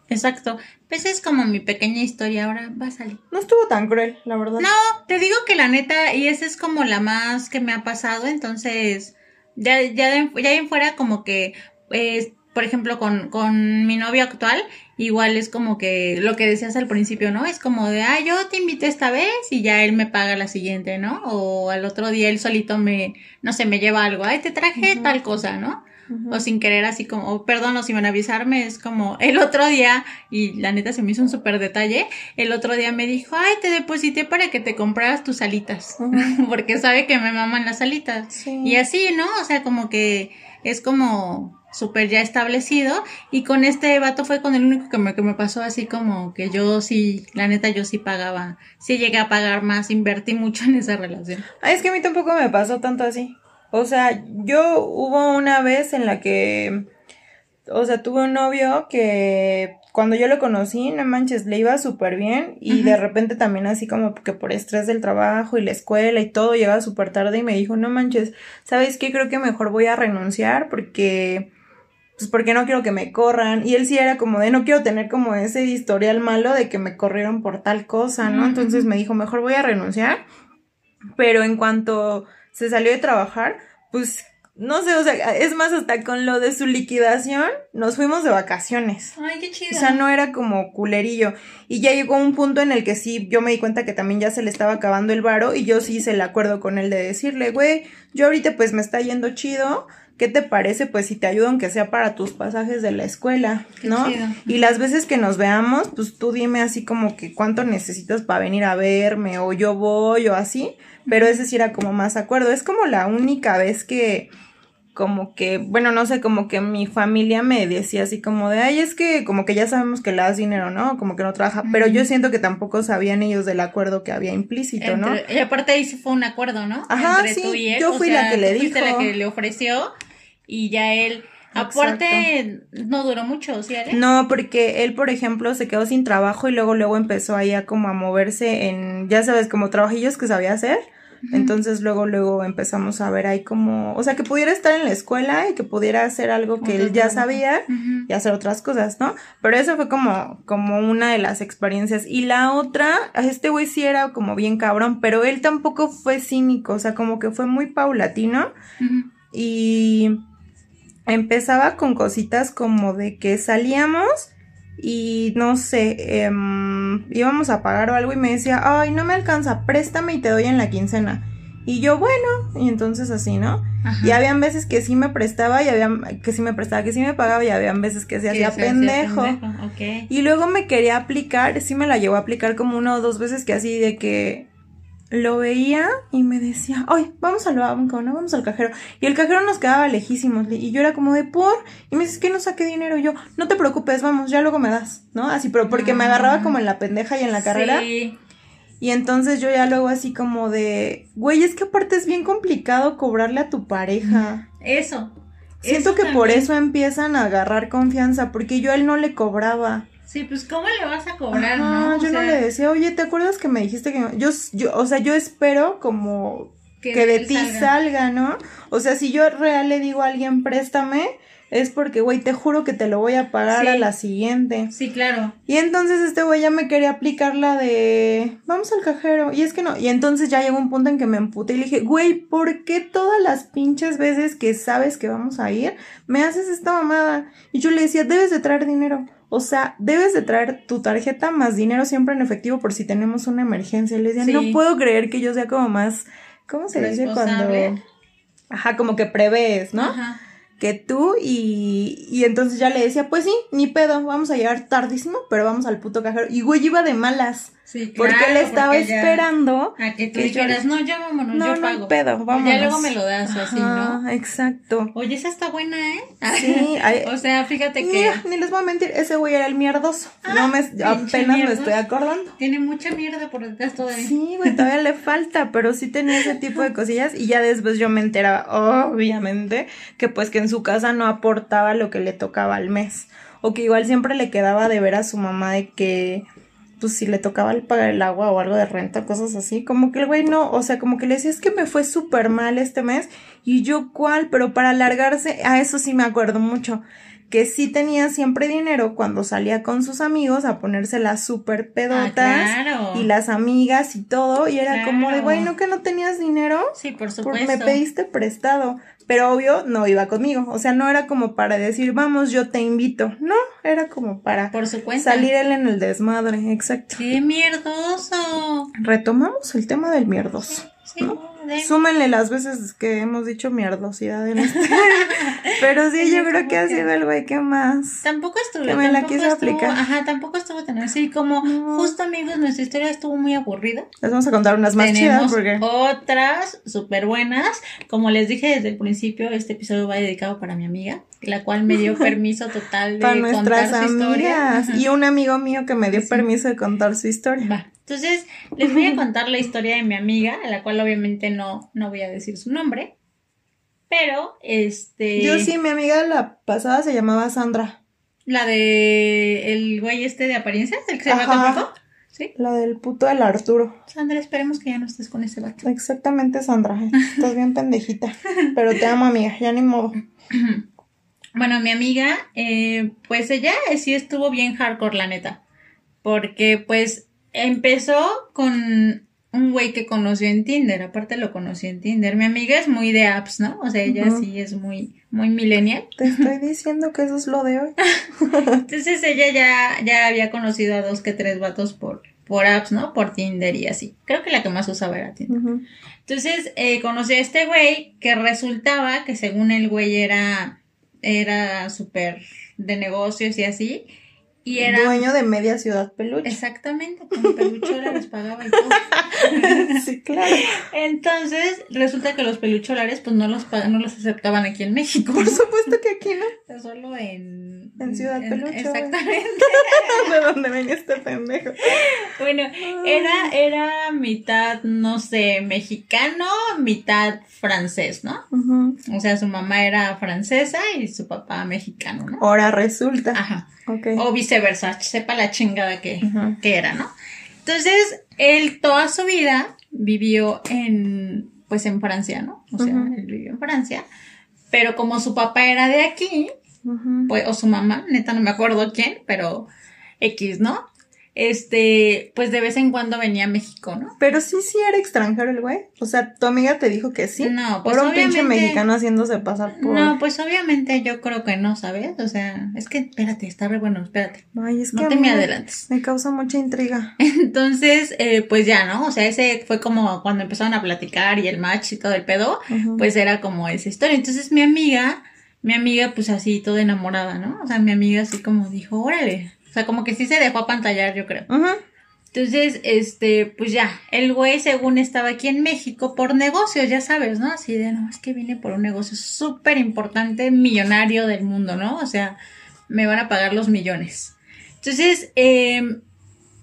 Speaker 1: Exacto. Pues es como mi pequeña historia, ahora va a salir.
Speaker 2: No estuvo tan cruel, la verdad.
Speaker 1: No, te digo que la neta, y esa es como la más que me ha pasado, entonces, ya, ya, de, ya en fuera como que, eh, por ejemplo, con, con mi novio actual, igual es como que lo que decías al principio, ¿no? Es como de, ah, yo te invité esta vez y ya él me paga la siguiente, ¿no? O al otro día él solito me, no sé, me lleva algo, ay, te traje tal cosa, ¿no? O sin querer así como, o perdón, o sin avisarme, es como el otro día, y la neta se me hizo un súper detalle, el otro día me dijo, ay, te deposité para que te compraras tus alitas, porque sabe que me maman las alitas.
Speaker 2: Sí.
Speaker 1: Y así, ¿no? O sea, como que es como súper ya establecido y con este vato fue con el único que me, que me pasó así como que yo sí, la neta yo sí pagaba, sí llegué a pagar más, invertí mucho en esa relación.
Speaker 2: Ah, es que a mí tampoco me pasó tanto así. O sea, yo hubo una vez en la que, o sea, tuve un novio que cuando yo lo conocí, no manches, le iba súper bien y de repente también así como que por estrés del trabajo y la escuela y todo, llegaba súper tarde y me dijo, no manches, ¿sabes qué? Creo que mejor voy a renunciar porque pues porque no quiero que me corran. Y él sí era como de no quiero tener como ese historial malo de que me corrieron por tal cosa, ¿no? Entonces me dijo, mejor voy a renunciar. Pero en cuanto se salió de trabajar, pues no sé, o sea, es más, hasta con lo de su liquidación, nos fuimos de vacaciones.
Speaker 1: Ay, qué chido.
Speaker 2: O sea, no era como culerillo. Y ya llegó un punto en el que sí, yo me di cuenta que también ya se le estaba acabando el varo y yo sí hice el acuerdo con él de decirle, güey, yo ahorita pues me está yendo chido, ¿qué te parece? Pues si te ayudo aunque sea para tus pasajes de la escuela, ¿no? Y las veces que nos veamos, pues tú dime así como que cuánto necesitas para venir a verme o yo voy o así, pero ese sí era como más acuerdo. Es como la única vez que como que, bueno, no sé, como que mi familia me decía así como de, ay, es que como que ya sabemos que le das dinero, ¿no? Como que no trabaja, pero yo siento que tampoco sabían ellos del acuerdo que había implícito, ¿no?
Speaker 1: Y aparte ahí sí fue un acuerdo, ¿no?
Speaker 2: Ajá, Entre sí, tú y él. yo fui la que le dijo.
Speaker 1: la que le ofreció y ya él... Aparte, no duró mucho, ¿sí, Ale?
Speaker 2: No, porque él, por ejemplo, se quedó sin trabajo y luego, luego empezó ahí a como a moverse en, ya sabes, como trabajillos que sabía hacer. Entonces luego, luego empezamos a ver ahí como, o sea, que pudiera estar en la escuela y que pudiera hacer algo que él ya sabía y hacer otras cosas, ¿no? Pero eso fue como, como una de las experiencias. Y la otra, este güey sí era como bien cabrón, pero él tampoco fue cínico, o sea, como que fue muy paulatino y empezaba con cositas como de que salíamos y no sé, em, íbamos a pagar o algo y me decía, ay, no me alcanza, préstame y te doy en la quincena. Y yo, bueno, y entonces así, ¿no? Y habían veces que sí me prestaba y había que sí me prestaba, que sí me pagaba y habían veces que se hacía pendejo. Y luego me quería aplicar, sí me la llevó a aplicar como una o dos veces que así de que lo veía y me decía, ay, vamos al banco, ¿no? Vamos al cajero. Y el cajero nos quedaba lejísimos. Y yo era como de por. Y me dice, que no saqué dinero. Y yo, no te preocupes, vamos, ya luego me das, ¿no? Así, pero porque me agarraba como en la pendeja y en la carrera. Sí. Y entonces yo ya luego así como de, güey, es que aparte es bien complicado cobrarle a tu pareja.
Speaker 1: Eso.
Speaker 2: Siento que por eso empiezan a agarrar confianza, porque yo a él no le cobraba.
Speaker 1: Sí, pues ¿cómo le vas a cobrar, no?
Speaker 2: yo no le decía, oye, ¿te acuerdas que me dijiste que yo, yo o sea, yo espero como que, de ti salga. ¿no? O sea, si yo real le digo a alguien, préstame, es porque, güey, te juro que te lo voy a pagar a la siguiente.
Speaker 1: Sí, claro.
Speaker 2: Y entonces este güey ya me quería aplicar la de, vamos al cajero. Y es que no. Y entonces ya llegó un punto en que me emputé y le dije, güey, ¿por qué todas las pinches veces que sabes que vamos a ir, me haces esta mamada? Y yo le decía, debes de traer dinero. O sea, debes de traer tu tarjeta más dinero siempre en efectivo por si tenemos una emergencia. Le decía, no puedo creer que yo sea como más, ¿cómo se dice cuando? Ajá, como que prevés, ¿no? Ajá que tú y, y entonces ya le decía, pues sí, ni pedo, vamos a llegar tardísimo, pero vamos al puto cajero. Y güey iba de malas. Sí, claro, porque él estaba esperando.
Speaker 1: a que tú dijeras, no, ya vámonos, no, yo pago.
Speaker 2: No, pedo, vámonos.
Speaker 1: Ya luego me lo das o así, ¿no?
Speaker 2: exacto.
Speaker 1: Oye, esa está buena, ¿eh?
Speaker 2: Sí.
Speaker 1: o sea, fíjate que.
Speaker 2: Mira, ni les voy a mentir, ese güey era el mierdoso. Ah, no me, apenas me estoy acordando.
Speaker 1: Tiene mucha mierda por detrás todavía.
Speaker 2: Sí, güey, todavía le falta, pero sí tenía ese tipo de cosillas. Y ya después yo me enteraba, obviamente, que pues que en su casa no aportaba lo que le tocaba al mes. O que igual siempre le quedaba de ver a su mamá de que pues si le tocaba pagar el agua o algo de renta, cosas así, como que el güey no, o sea, como que le decía, es que me fue súper mal este mes, y yo cuál, pero para alargarse, a eso sí me acuerdo mucho, que sí tenía siempre dinero cuando salía con sus amigos a ponerse las súper pedotas ah, y las amigas y todo, y era como de, güey, ¿no que no tenías dinero?
Speaker 1: Sí, por supuesto.
Speaker 2: me pediste prestado, pero obvio no iba conmigo, o sea, no era como para decir, vamos, yo te invito, no, era como para
Speaker 1: Por su
Speaker 2: salir él en el desmadre, exacto.
Speaker 1: ¡Qué mierdoso!
Speaker 2: Retomamos el tema del mierdoso. Sí, Súmenle las veces que hemos dicho mierdosidad en este. Pero sí, yo creo que ha sido el güey que más.
Speaker 1: Tampoco estuvo. Que me la quiso aplicar. Ajá, tampoco estuvo tan así como. Justo, amigos, nuestra historia estuvo muy aburrida.
Speaker 2: Les vamos a contar unas más chidas
Speaker 1: porque. Otras súper buenas. Como les dije desde el principio, este episodio va dedicado para mi amiga. la cual me dio permiso total de
Speaker 2: Para nuestras
Speaker 1: contar su historia.
Speaker 2: amigas.
Speaker 1: Ajá.
Speaker 2: Y un amigo mío que me dio
Speaker 1: Sí.
Speaker 2: permiso de contar su historia.
Speaker 1: Va. Entonces, les voy a contar la historia de mi amiga, a la cual obviamente no, no voy a decir su nombre. Pero, este.
Speaker 2: Yo sí, mi amiga la pasada se llamaba Sandra.
Speaker 1: La de el güey este de apariencia, el que se llama. Sí.
Speaker 2: La del puto del Arturo.
Speaker 1: Sandra, esperemos que ya no estés con ese vato.
Speaker 2: Exactamente, Sandra. Estás bien pendejita. Pero te amo, amiga. Ya ni modo.
Speaker 1: Bueno, mi amiga, eh, pues ella sí estuvo bien hardcore, la neta. Porque, pues, empezó con un güey que conoció en Tinder. Aparte lo conocí en Tinder. Mi amiga es muy de apps, ¿no? O sea, ella sí es muy, muy millennial.
Speaker 2: Te estoy diciendo que eso es lo de hoy.
Speaker 1: Entonces ella ya, ya había conocido a dos que tres vatos por, por apps, ¿no? Por Tinder y así. Creo que la que más usaba era Tinder. Entonces eh, conocí a este güey que resultaba que según el güey era, era súper de negocios y así. Y era...
Speaker 2: Dueño de media ciudad peluche.
Speaker 1: Exactamente, con peluchola les pagaba y todo.
Speaker 2: sí, claro.
Speaker 1: Entonces, resulta que los pelucholares pues no los pag- no los aceptaban aquí en México.
Speaker 2: Por supuesto que aquí no.
Speaker 1: Solo en...
Speaker 2: En Ciudad Peluche.
Speaker 1: Exactamente.
Speaker 2: ¿De dónde venía este pendejo?
Speaker 1: Bueno, era, era mitad, no sé, mexicano, mitad francés, ¿no? O sea, su mamá era francesa y su papá mexicano, ¿no?
Speaker 2: Ahora resulta.
Speaker 1: Ajá.
Speaker 2: Ok.
Speaker 1: O viceversa, sepa la chingada que, que era, ¿no? Entonces, él toda su vida vivió en, pues en Francia, ¿no? O sea, él vivió en Francia. Pero como su papá era de aquí, pues, o su mamá, neta no me acuerdo quién, pero X, ¿no? Este, pues de vez en cuando venía a México, ¿no?
Speaker 2: Pero sí, sí era extranjero el güey. O sea, tu amiga te dijo que sí.
Speaker 1: No, pues
Speaker 2: Era un pinche mexicano haciéndose pasar por.
Speaker 1: No, pues obviamente yo creo que no, ¿sabes? O sea, es que, espérate, está re bueno, espérate.
Speaker 2: Ay, es que
Speaker 1: No te me adelantes.
Speaker 2: Me causa mucha intriga.
Speaker 1: Entonces, eh, pues ya, ¿no? O sea, ese fue como cuando empezaron a platicar y el match y todo el pedo, pues era como esa historia. Entonces mi amiga, mi amiga pues así toda enamorada, ¿no? O sea, mi amiga así como dijo, órale. O sea, como que sí se dejó apantallar, yo creo. Entonces, este, pues ya, el güey según estaba aquí en México por negocios, ya sabes, ¿no? Así de, no, es que viene por un negocio súper importante, millonario del mundo, ¿no? O sea, me van a pagar los millones. Entonces, eh,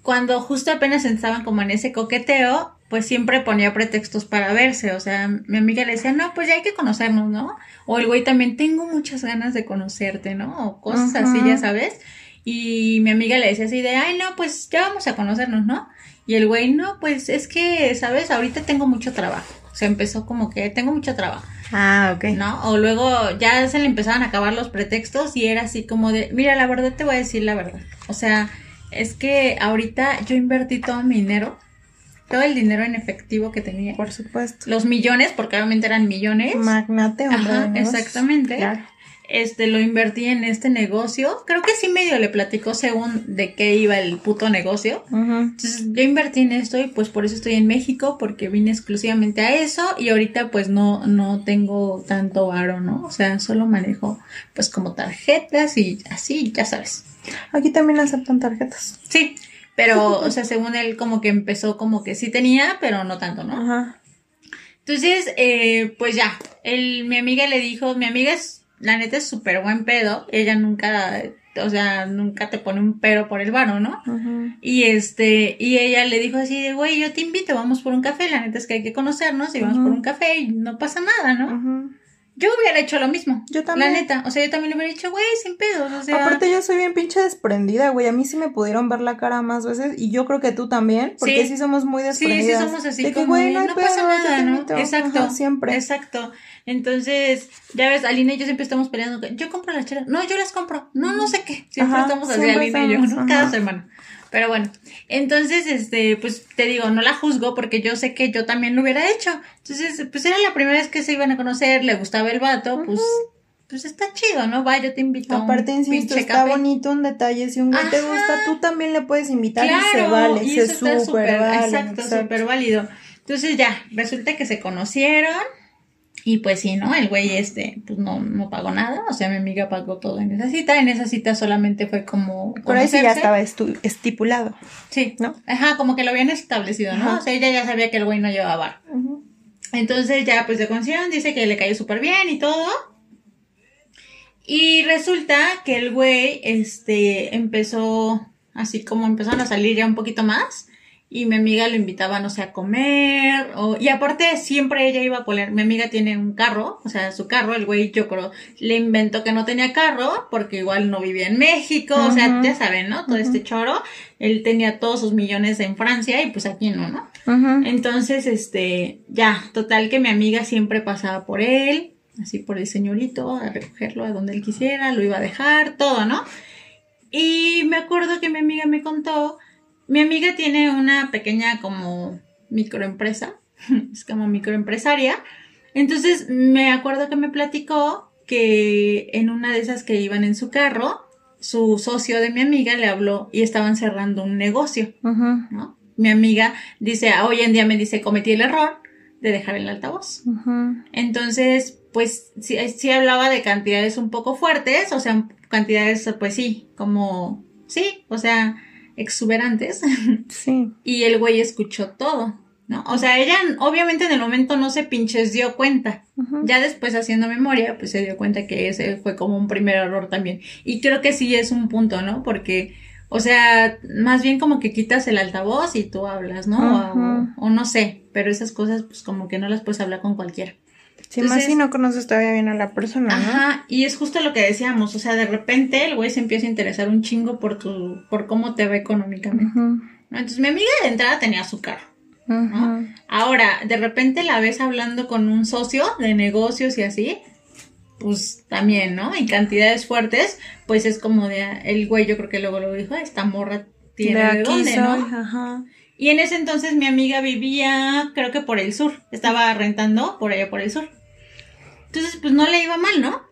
Speaker 1: cuando justo apenas estaban como en ese coqueteo, pues siempre ponía pretextos para verse, o sea, mi amiga le decía, no, pues ya hay que conocernos, ¿no? O el güey también, tengo muchas ganas de conocerte, ¿no? O cosas así,
Speaker 2: Ajá.
Speaker 1: ya sabes. Y mi amiga le decía así de, ay, no, pues ya vamos a conocernos, ¿no? Y el güey, no, pues es que, ¿sabes? Ahorita tengo mucho trabajo. O sea, empezó como que tengo mucho trabajo,
Speaker 2: Ah, ok.
Speaker 1: ¿no? O luego ya se le empezaban a acabar los pretextos y era así como de, mira, la verdad te voy a decir la verdad. O sea, es que ahorita yo invertí todo mi dinero, todo el dinero en efectivo que tenía.
Speaker 2: Por supuesto.
Speaker 1: Los millones, porque obviamente eran millones.
Speaker 2: Magnate, hombre.
Speaker 1: Ajá, exactamente.
Speaker 2: Claro.
Speaker 1: Este, lo invertí en este negocio. Creo que sí medio le platicó según de qué iba el puto negocio. Entonces yo invertí en esto y pues por eso estoy en México, porque vine exclusivamente a eso y ahorita pues no, no tengo tanto varo, ¿no? O sea, solo manejo pues como tarjetas y así, ya sabes.
Speaker 2: Aquí también aceptan tarjetas.
Speaker 1: Sí, pero o sea, según él como que empezó como que sí tenía, pero no tanto, ¿no?
Speaker 2: Ajá.
Speaker 1: Entonces, eh, pues ya, el, mi amiga le dijo, mi amiga es, la neta es súper buen pedo, ella nunca, o sea, nunca te pone un pero por el varo, ¿no? Y este, y ella le dijo así de, güey, yo te invito, vamos por un café, la neta es que hay que conocernos y vamos por un café y no pasa nada, ¿no? Yo hubiera hecho lo mismo.
Speaker 2: Yo también.
Speaker 1: La neta, o sea, yo también le hubiera dicho, güey, sin pedos, o sea.
Speaker 2: Aparte yo soy bien pinche desprendida, güey. A mí sí me pudieron ver la cara más veces y yo creo que tú también, porque sí,
Speaker 1: Sí.
Speaker 2: somos muy
Speaker 1: Sí,
Speaker 2: desprendidas.
Speaker 1: sí somos así
Speaker 2: de que,
Speaker 1: como
Speaker 2: güey,
Speaker 1: de,
Speaker 2: no, hay
Speaker 1: no
Speaker 2: pedo,
Speaker 1: pasa nada, ¿no? Exacto.
Speaker 2: Ajá, siempre.
Speaker 1: Exacto. Entonces, ya ves, Alina y yo siempre estamos peleando. que, Yo compro las chelas. No, yo las compro. No, no sé qué. Siempre
Speaker 2: Ajá,
Speaker 1: estamos así, Alina y yo, ¿no? Cada semana. Pero bueno, entonces, este, pues te digo, no la juzgo porque yo sé que yo también lo hubiera hecho. Entonces, pues era la primera vez que se iban a conocer, le gustaba el vato, pues, pues está chido, ¿no? Va, yo te invito. a un
Speaker 2: Aparte, insisto, está
Speaker 1: café.
Speaker 2: bonito un detalle. Si un güey te gusta, tú también le puedes invitar
Speaker 1: Claro,
Speaker 2: y se vale.
Speaker 1: y
Speaker 2: se
Speaker 1: eso está
Speaker 2: súper
Speaker 1: súper,
Speaker 2: vale.
Speaker 1: exacto, súper válido. Entonces ya, resulta que se conocieron y pues sí, ¿no? El güey este, pues no, no pagó nada, o sea, mi amiga pagó todo en esa cita, en esa cita solamente fue como
Speaker 2: Por ahí sí ya estaba estipulado.
Speaker 1: Sí,
Speaker 2: ¿no?
Speaker 1: Ajá, como que lo habían establecido, ¿no?
Speaker 2: Ajá.
Speaker 1: O sea, ella ya sabía que el güey no llevaba bar.
Speaker 2: Ujú.
Speaker 1: Entonces ya pues se conocieron, dice que le cayó súper bien y todo. Y resulta que el güey, este, empezó, así como empezaron a salir ya un poquito más. Y mi amiga lo invitaba, no sé, a comer. O, y aparte, siempre ella iba a poner. Mi amiga tiene un carro, o sea, su carro, el güey, yo creo, le inventó que no tenía carro, porque igual no vivía en México, o sea, ya saben, ¿no? Todo este choro. Él tenía todos sus millones en Francia y pues aquí no, ¿no? Entonces, este, ya, total que mi amiga siempre pasaba por él, así por el señorito, a recogerlo a donde él quisiera, lo iba a dejar, todo, ¿no? Y me acuerdo que mi amiga me contó mi amiga tiene una pequeña como microempresa, es como microempresaria. Entonces me acuerdo que me platicó que en una de esas que iban en su carro, su socio de mi amiga le habló y estaban cerrando un negocio, ¿no? Mi amiga dice, hoy en día me dice, cometí el error de dejar el altavoz. Entonces, pues sí, sí hablaba de cantidades un poco fuertes, o sea, cantidades, pues sí, como, sí, o sea, exuberantes. Sí. y el güey escuchó todo, ¿no? O sea, ella obviamente en el momento no se pinches dio cuenta. Ya después haciendo memoria, pues se dio cuenta que ese fue como un primer error también. Y creo que sí es un punto, ¿no? Porque, o sea, más bien como que quitas el altavoz y tú hablas, ¿no? o, no sé, pero esas cosas pues como que no las puedes hablar con cualquiera.
Speaker 2: Sí, más si no conoces todavía bien a la persona, ¿no?
Speaker 1: Ajá, y es justo lo que decíamos, o sea, de repente el güey se empieza a interesar un chingo por tu, por cómo te ve económicamente. Entonces mi amiga de entrada tenía su carro. ¿no? Ahora, de repente la ves hablando con un socio de negocios y así, pues también, ¿no? En cantidades fuertes, pues es como de, el güey yo creo que luego lo dijo, esta morra tiene de, dónde, ¿no? Ajá. Y en ese entonces mi amiga vivía, creo que por el sur, estaba rentando por allá por el sur. Entonces, pues no le iba mal, ¿no?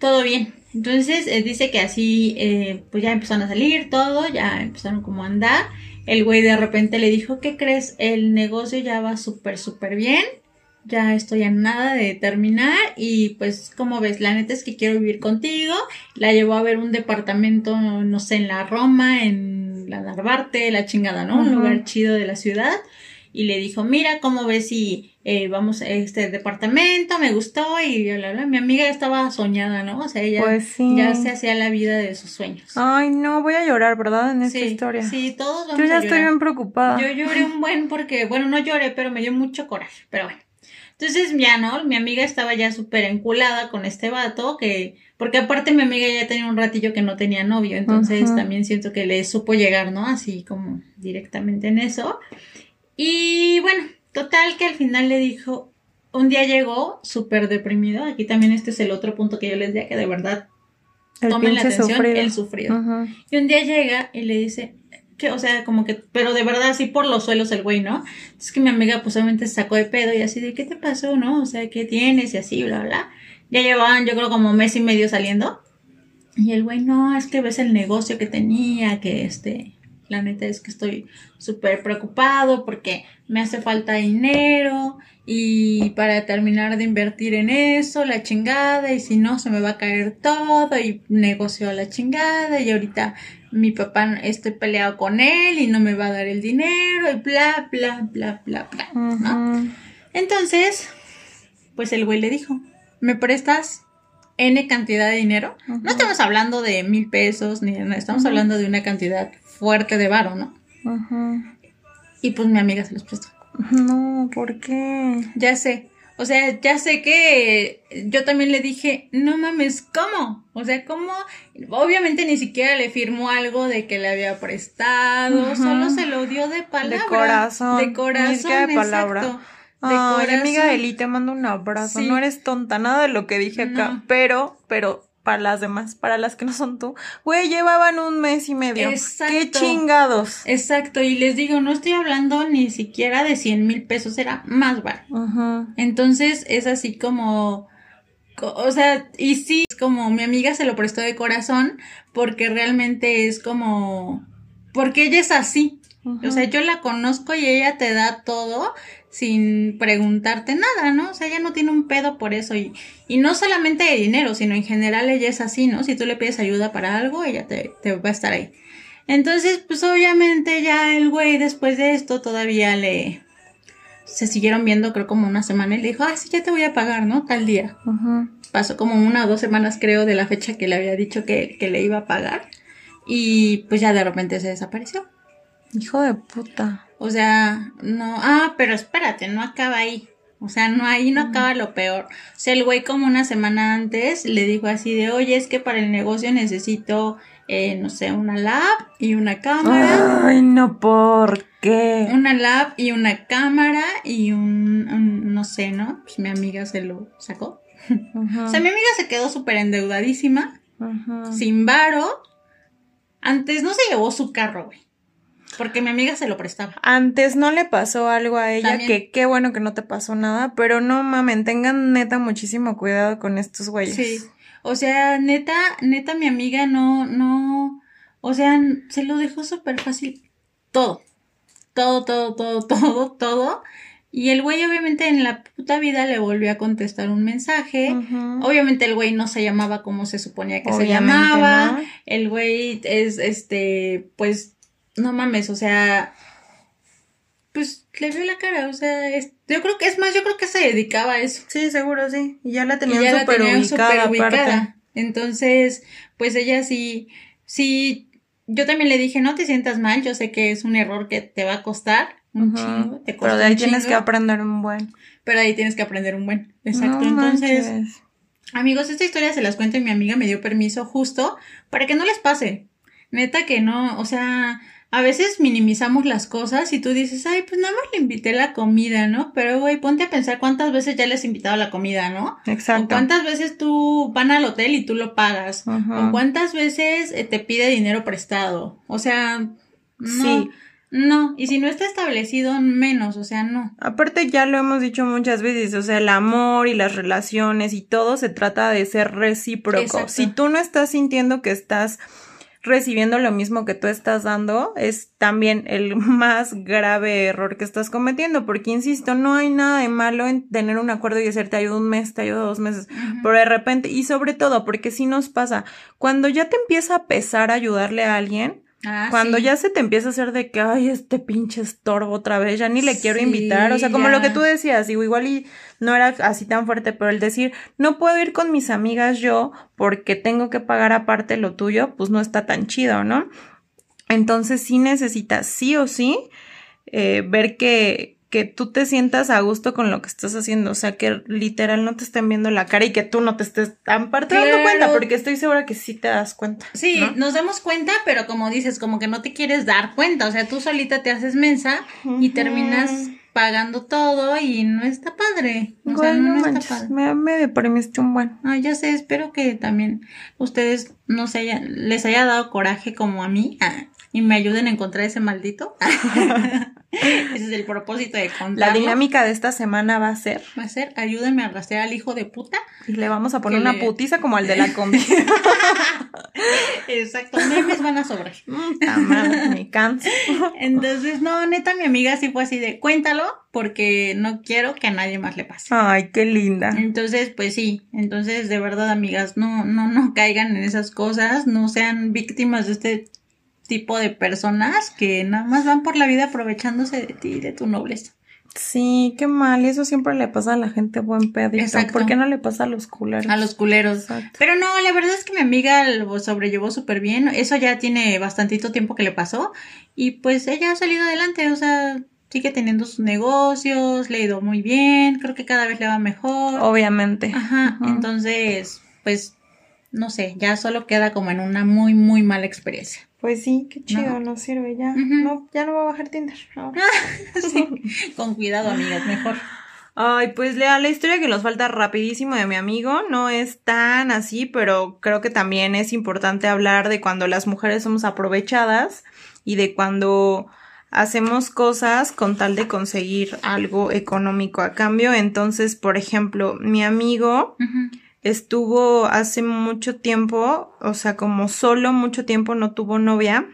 Speaker 1: Todo bien. Entonces, eh, dice que así, eh, pues ya empezaron a salir todo, ya empezaron como a andar. El güey de repente le dijo, ¿qué crees? El negocio ya va súper, súper bien. Ya estoy a nada de terminar y pues como ves, la neta es que quiero vivir contigo. La llevó a ver un departamento, no sé, en la Roma, en la Narvarte, la chingada, ¿no? Un lugar chido de la ciudad y le dijo, mira, ¿cómo ves si eh, vamos a este departamento? Me gustó y bla, bla, Mi amiga estaba soñada, ¿no? O sea, ella pues ya se hacía la vida de sus sueños.
Speaker 2: Ay, no, voy a llorar, ¿verdad? En esta historia.
Speaker 1: Sí, todos
Speaker 2: vamos Yo ya estoy bien preocupada.
Speaker 1: Yo lloré un buen porque, bueno, no lloré, pero me dio mucho coraje, pero bueno. Entonces ya, ¿no? Mi amiga estaba ya súper enculada con este vato que... Porque aparte mi amiga ya tenía un ratillo que no tenía novio, entonces también siento que le supo llegar, ¿no? Así como directamente en eso. Y bueno, total que al final le dijo, un día llegó súper deprimido, aquí también este es el otro punto que yo les decía que de verdad tomen la atención, él sufrió. Y un día llega y le dice, que, o sea, como que, pero de verdad así por los suelos el güey, ¿no? Es que mi amiga pues obviamente se sacó de pedo y así de, ¿qué te pasó, no? O sea, ¿qué tienes? Y así, bla, bla. Ya llevaban, yo creo, como mes y medio saliendo. Y el güey, no, es que ves el negocio que tenía, que este, la neta es que estoy súper preocupado porque me hace falta dinero y para terminar de invertir en eso, la chingada, y si no se me va a caer todo y negocio la chingada y ahorita mi papá estoy peleado con él y no me va a dar el dinero y bla, bla, bla, bla, bla, ¿no? Entonces, pues el güey le dijo, ¿me prestas N cantidad de dinero? No estamos hablando de mil pesos ni de nada, estamos hablando de una cantidad fuerte de varo, ¿no? Ajá. Y pues mi amiga se los prestó.
Speaker 2: No, ¿por qué?
Speaker 1: Ya sé. O sea, ya sé que yo también le dije, no mames, ¿cómo? O sea, ¿cómo? Obviamente ni siquiera le firmó algo de que le había prestado, solo se lo dio de palabra.
Speaker 2: De corazón.
Speaker 1: De corazón, de palabra. Exacto.
Speaker 2: De corazón. amiga Eli, te mando un abrazo. No eres tonta, nada de lo que dije acá. Pero, pero para las demás, para las que no son tú, güey, llevaban un mes y medio. Exacto. Qué chingados.
Speaker 1: Exacto, y les digo, no estoy hablando ni siquiera de 100 mil pesos, era más bar. Entonces es así como, o sea, y sí, es como mi amiga se lo prestó de corazón porque realmente es como, porque ella es así. O sea, yo la conozco y ella te da todo sin preguntarte nada, ¿no? O sea, ella no tiene un pedo por eso y, y no solamente de dinero, sino en general ella es así, ¿no? Si tú le pides ayuda para algo, ella te, te va a estar ahí. Entonces, pues obviamente ya el güey después de esto todavía le, se siguieron viendo creo como una semana y le dijo, ah, sí, ya te voy a pagar, ¿no? Tal día. Pasó como una o dos semanas creo de la fecha que le había dicho que, que le iba a pagar y pues ya de repente se desapareció.
Speaker 2: Hijo de puta.
Speaker 1: O sea, no, ah, pero espérate, no acaba ahí. O sea, no ahí no acaba lo peor. O sea, el güey como una semana antes le dijo así de, oye, es que para el negocio necesito, eh, no sé, una lab y una cámara.
Speaker 2: Ay, no, ¿por qué?
Speaker 1: Una lab y una cámara y un, no sé, ¿no? Pues mi amiga se lo sacó. O sea, mi amiga se quedó súper endeudadísima, sin varo. Antes no se llevó su carro, güey. Porque mi amiga se lo prestaba.
Speaker 2: Antes no le pasó algo a ella, que qué bueno que no te pasó nada, pero no mamen, tengan neta muchísimo cuidado con estos güeyes. Sí.
Speaker 1: O sea, neta, neta, mi amiga no, no, o sea, se lo dejó súper fácil todo. Todo, todo, todo, todo, todo. Y el güey obviamente en la puta vida le volvió a contestar un mensaje. Obviamente el güey no se llamaba como se suponía que se llamaba. El güey es, este, pues no mames, o sea, pues le vio la cara, o sea, yo creo que es más, yo creo que se dedicaba a eso.
Speaker 2: Sí, seguro, sí. Y ya la tenían súper ubicada,
Speaker 1: ubicada. Entonces, pues ella sí, sí, yo también le dije, no te sientas mal, yo sé que es un error que te va a costar un chingo, te
Speaker 2: Pero de ahí tienes que aprender un buen.
Speaker 1: Pero ahí tienes que aprender un buen, exacto. Entonces, amigos, esta historia se las cuento y mi amiga me dio permiso justo para que no les pase. Neta que no, o sea, a veces minimizamos las cosas y tú dices, ay, pues nada más le invité la comida, ¿no? Pero, güey, ponte a pensar cuántas veces ya les has invitado la comida, ¿no? Exacto. O cuántas veces tú van al hotel y tú lo pagas. O cuántas veces eh, te pide dinero prestado. O sea, no. Sí. No, y si no está establecido, menos, o sea, no.
Speaker 2: Aparte, ya lo hemos dicho muchas veces, o sea, el amor y las relaciones y todo se trata de ser recíproco. Si tú no estás sintiendo que estás recibiendo lo mismo que tú estás dando, es también el más grave error que estás cometiendo, porque insisto, no hay nada de malo en tener un acuerdo y decir te ayudo un mes, te ayudo dos meses, pero de repente, y sobre todo, porque si nos pasa, cuando ya te empieza a pesar ayudarle a alguien, Ah, Cuando ya se te empieza a hacer de que, ay, este pinche estorbo otra vez, ya ni le quiero invitar. O sea, como lo que tú decías, digo, igual y no era así tan fuerte, pero el decir, no puedo ir con mis amigas yo porque tengo que pagar aparte lo tuyo, pues no está tan chido, ¿no? Entonces sí necesitas sí o sí eh, ver que, que tú te sientas a gusto con lo que estás haciendo, o sea, que literal no te estén viendo la cara y que tú no te estés tan parte dando cuenta, porque estoy segura que sí te das cuenta.
Speaker 1: Sí, nos damos cuenta, pero como dices, como que no te quieres dar cuenta, o sea, tú solita te haces mensa y terminas pagando todo y no está padre. O sea, no, está padre.
Speaker 2: Me, me deprimiste un buen.
Speaker 1: Ah, ya sé, espero que también ustedes no se hayan, les haya dado coraje como a mí. Ah, y me ayuden a encontrar ese maldito. ese es el propósito de contarlo.
Speaker 2: La dinámica de esta semana va a ser.
Speaker 1: Va a ser, ayúdenme a rastrear al hijo de puta.
Speaker 2: Y le vamos a poner una putiza como al de la combi.
Speaker 1: Exacto, memes van a sobrar.
Speaker 2: me canso.
Speaker 1: Entonces, no, neta, mi amiga sí fue así de, cuéntalo, porque no quiero que a nadie más le pase.
Speaker 2: Ay, qué linda.
Speaker 1: Entonces, pues sí, entonces, de verdad, amigas, no, no, no caigan en esas cosas, no sean víctimas de este tipo de personas que nada más van por la vida aprovechándose de ti y de tu nobleza.
Speaker 2: Sí, qué mal, eso siempre le pasa a la gente buen pedito. Exacto. ¿Por qué no le pasa a los culeros?
Speaker 1: A los culeros. Pero no, la verdad es que mi amiga lo sobrellevó súper bien. Eso ya tiene bastantito tiempo que le pasó. Y pues ella ha salido adelante, o sea, sigue teniendo sus negocios, le ha ido muy bien, creo que cada vez le va mejor.
Speaker 2: Obviamente.
Speaker 1: Ajá, entonces, pues, no sé, ya solo queda como en una muy, muy mala experiencia.
Speaker 2: Pues sí, qué chido, no, sirve ya. No, ya no voy a bajar Tinder.
Speaker 1: Con cuidado, amigas, mejor.
Speaker 2: Ay, pues lea la historia que nos falta rapidísimo de mi amigo. No es tan así, pero creo que también es importante hablar de cuando las mujeres somos aprovechadas y de cuando hacemos cosas con tal de conseguir algo económico a cambio. Entonces, por ejemplo, mi amigo estuvo hace mucho tiempo, o sea, como solo mucho tiempo no tuvo novia.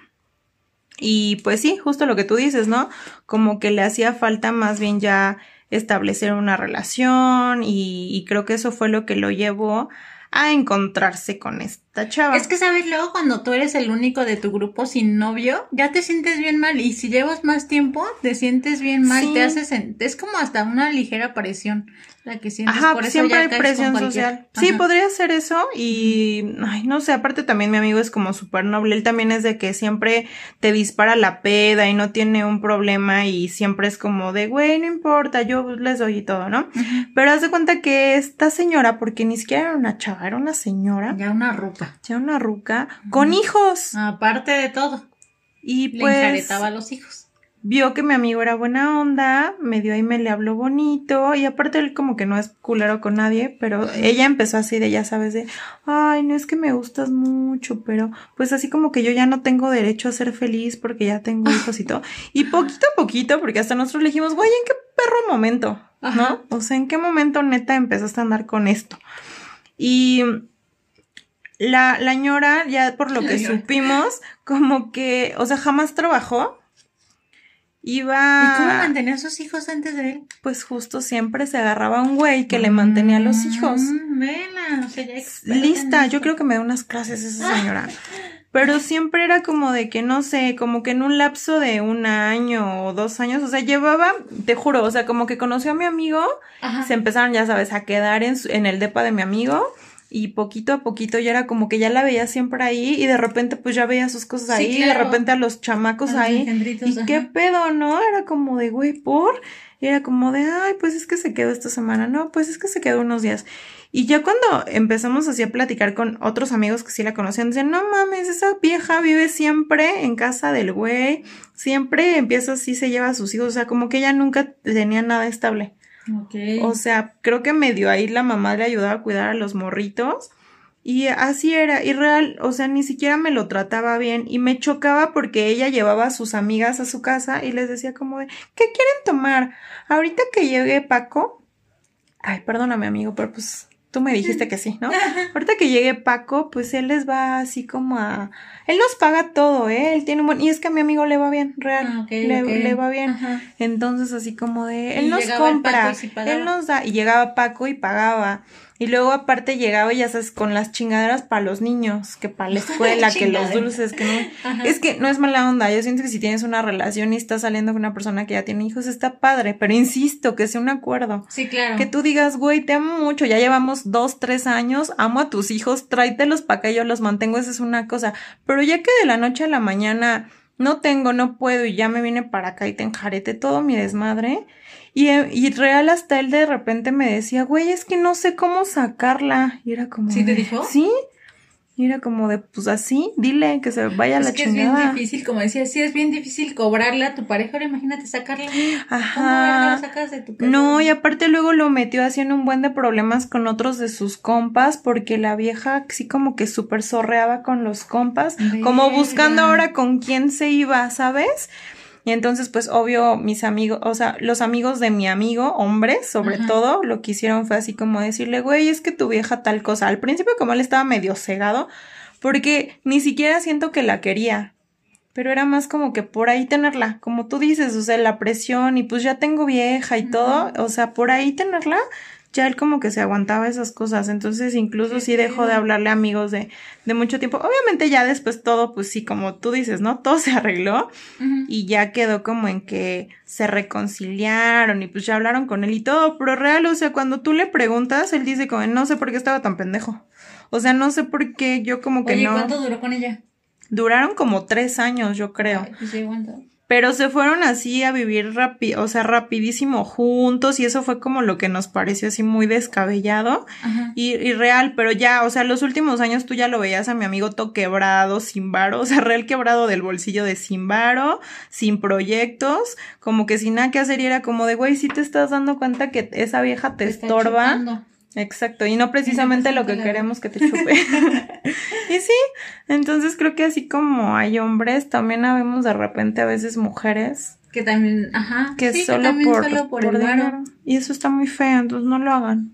Speaker 2: Y pues sí, justo lo que tú dices, ¿no? Como que le hacía falta más bien ya establecer una relación y, creo que eso fue lo que lo llevó a encontrarse con este esta chava.
Speaker 1: Es que sabes, luego cuando tú eres el único de tu grupo sin novio, ya te sientes bien mal. Y si llevas más tiempo, te sientes bien mal.
Speaker 2: Sí.
Speaker 1: Te haces. en- Es como hasta una ligera presión la que sientes.
Speaker 2: Ajá,
Speaker 1: por eso
Speaker 2: siempre
Speaker 1: ya
Speaker 2: hay presión social. Sí, podría ser eso y, ay, no sé, aparte también mi amigo es como súper noble, él también es de que siempre te dispara la peda y no tiene un problema y siempre es como de, güey, no importa, yo les doy y todo, ¿no? Pero haz de cuenta que esta señora, porque ni siquiera era una chava, era una señora,
Speaker 1: Ya una ruca.
Speaker 2: Ya una ruca, con hijos.
Speaker 1: Aparte de todo,
Speaker 2: Y
Speaker 1: le
Speaker 2: pues
Speaker 1: enjaretaba a los hijos.
Speaker 2: vio que mi amigo era buena onda, me dio ahí me le habló bonito y aparte él como que no es culero con nadie, pero ella empezó así de ya sabes de, ay, no es que me gustas mucho, pero pues así como que yo ya no tengo derecho a ser feliz porque ya tengo hijos y todo. Y poquito a poquito, porque hasta nosotros le dijimos, güey, ¿en qué perro momento?
Speaker 1: Ajá.
Speaker 2: ¿No? O sea, ¿en qué momento neta empezaste a andar con esto? Y la, la ñora, ya por lo que supimos, como que, o sea, jamás trabajó. Iba.
Speaker 1: ¿Y cómo mantenía a sus hijos antes de él?
Speaker 2: Pues justo siempre se agarraba a un güey que le mantenía a los hijos.
Speaker 1: Mm, Vela, o sea, ya
Speaker 2: Lista, yo creo que me da unas clases esa señora. Pero siempre era como de que, no sé, como que en un lapso de un año o dos años, o sea, llevaba, te juro, o sea, como que conoció a mi amigo,
Speaker 1: Ajá.
Speaker 2: se empezaron, ya sabes, a quedar en, su- en el depa de mi amigo. Y poquito a poquito ya era como que ya la veía siempre ahí y de repente pues ya veía sus cosas
Speaker 1: Sí,
Speaker 2: ahí y de repente a los chamacos
Speaker 1: A los
Speaker 2: ahí. ¿Y qué pedo, no? Era como de, güey, por. Y era como de, ay, pues es que se quedó esta semana. No, pues es que se quedó unos días. Y ya cuando empezamos así a platicar con otros amigos que sí la conocían, decían, no mames, esa vieja vive siempre en casa del güey. Siempre empieza así, se lleva a sus hijos. O sea, como que ella nunca tenía nada estable.
Speaker 1: Ok.
Speaker 2: O sea, creo que medio ahí la mamá le ayudaba a cuidar a los morritos. Y así era, y real, o sea, ni siquiera me lo trataba bien y me chocaba porque ella llevaba a sus amigas a su casa y les decía como de, ¿qué quieren tomar? Ahorita que llegue Paco, ay, perdóname amigo, pero pues tú me dijiste que sí, ¿no? Ahorita que llegue Paco, pues él les va así como a, él nos paga todo, ¿eh? Él tiene un buen, y es que a mi amigo le va bien, real,
Speaker 1: Ah,
Speaker 2: le, va bien.
Speaker 1: Ajá.
Speaker 2: Entonces, así como de,
Speaker 1: Y
Speaker 2: él nos compra, él nos da, y llegaba Paco y pagaba. Y luego aparte llegaba, ya sabes, con las chingaderas para los niños, que para la escuela, que los dulces, que no.
Speaker 1: Ajá.
Speaker 2: Es que no es mala onda, yo siento que si tienes una relación y estás saliendo con una persona que ya tiene hijos, está padre, pero insisto, que sea un acuerdo.
Speaker 1: Sí, claro.
Speaker 2: Que tú digas, güey, te amo mucho, ya llevamos dos, tres años, amo a tus hijos, tráetelos para acá, yo los mantengo, esa es una cosa. Pero ya que de la noche a la mañana no tengo, no puedo y ya me vine para acá y te enjarete todo mi desmadre. Y, y real hasta él de repente me decía, güey, es que no sé cómo sacarla. Y era como...
Speaker 1: ¿Sí te dijo?
Speaker 2: Sí. Y era como de, pues así, dile que se vaya a
Speaker 1: es
Speaker 2: la
Speaker 1: que es bien
Speaker 2: chingada.
Speaker 1: difícil, como decía, sí es bien difícil cobrarle a tu pareja, ahora imagínate sacarla. ¿Cómo
Speaker 2: Ajá.
Speaker 1: sacas de tu casa?
Speaker 2: No, y aparte luego lo metió haciendo un buen de problemas con otros de sus compas, porque la vieja sí como que súper zorreaba con los compas, como buscando ahora con quién se iba, ¿sabes? Y entonces, pues, obvio, mis amigos, o sea, los amigos de mi amigo, hombres, sobre todo, lo que hicieron fue así como decirle, güey, es que tu vieja tal cosa. Al principio, como él estaba medio cegado, porque ni siquiera siento que la quería. Pero era más como que por ahí tenerla, como tú dices, o sea, la presión y pues ya tengo vieja y todo, o sea, por ahí tenerla, ya él como que se aguantaba esas cosas, entonces incluso sí dejó de hablarle a amigos de, de mucho tiempo. Obviamente ya después todo, pues sí, como tú dices, ¿no? Todo se arregló y ya quedó como en que se reconciliaron y pues ya hablaron con él y todo, pero real, o sea, cuando tú le preguntas, él dice como, no sé por qué estaba tan pendejo. O sea, no sé por qué yo como que
Speaker 1: Oye,
Speaker 2: no.
Speaker 1: ¿cuánto duró con ella?
Speaker 2: Duraron como tres años, yo creo.
Speaker 1: Ay, pues sí, aguanta.
Speaker 2: Pero se fueron así a vivir rápido, o sea, rapidísimo juntos y eso fue como lo que nos pareció así muy descabellado y, y real, pero ya, o sea, los últimos años tú ya lo veías a mi amigo todo quebrado, sin varo, o sea, real quebrado del bolsillo de sin varo, sin proyectos, como que sin nada que hacer y era como de, güey, si te estás dando cuenta que esa vieja te, estorba.
Speaker 1: chupando.
Speaker 2: Exacto, y no precisamente lo que queremos que te chupe. y sí, entonces creo que así como hay hombres, también habemos de repente a veces mujeres
Speaker 1: Que también, ajá.
Speaker 2: que
Speaker 1: sí,
Speaker 2: solo,
Speaker 1: también
Speaker 2: por,
Speaker 1: solo por,
Speaker 2: por
Speaker 1: el varo.
Speaker 2: dinero. Y eso está muy feo, entonces no lo hagan.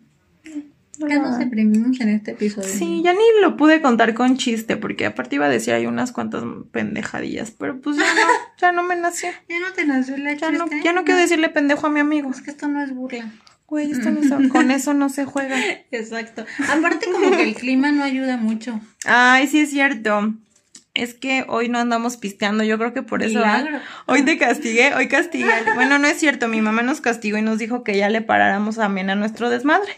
Speaker 2: No
Speaker 1: Ya nos deprimimos en este episodio.
Speaker 2: Sí, ya ni lo pude contar con chiste, porque aparte iba a decir hay unas cuantas pendejadillas, pero pues ya no, ya no me nació.
Speaker 1: Ya no te nació la
Speaker 2: Ya no, ya no quiero decirle pendejo a mi amigo.
Speaker 1: Es que esto no es burla.
Speaker 2: Güey, esto no se- con eso no se juega.
Speaker 1: Exacto. Aparte como que el clima no ayuda mucho.
Speaker 2: Ay, sí es cierto. Es que hoy no andamos pisteando, yo creo que por eso. Hoy te castigué, hoy castigué. Bueno, no es cierto, mi mamá nos castigó y nos dijo que ya le paráramos también a nuestro desmadre.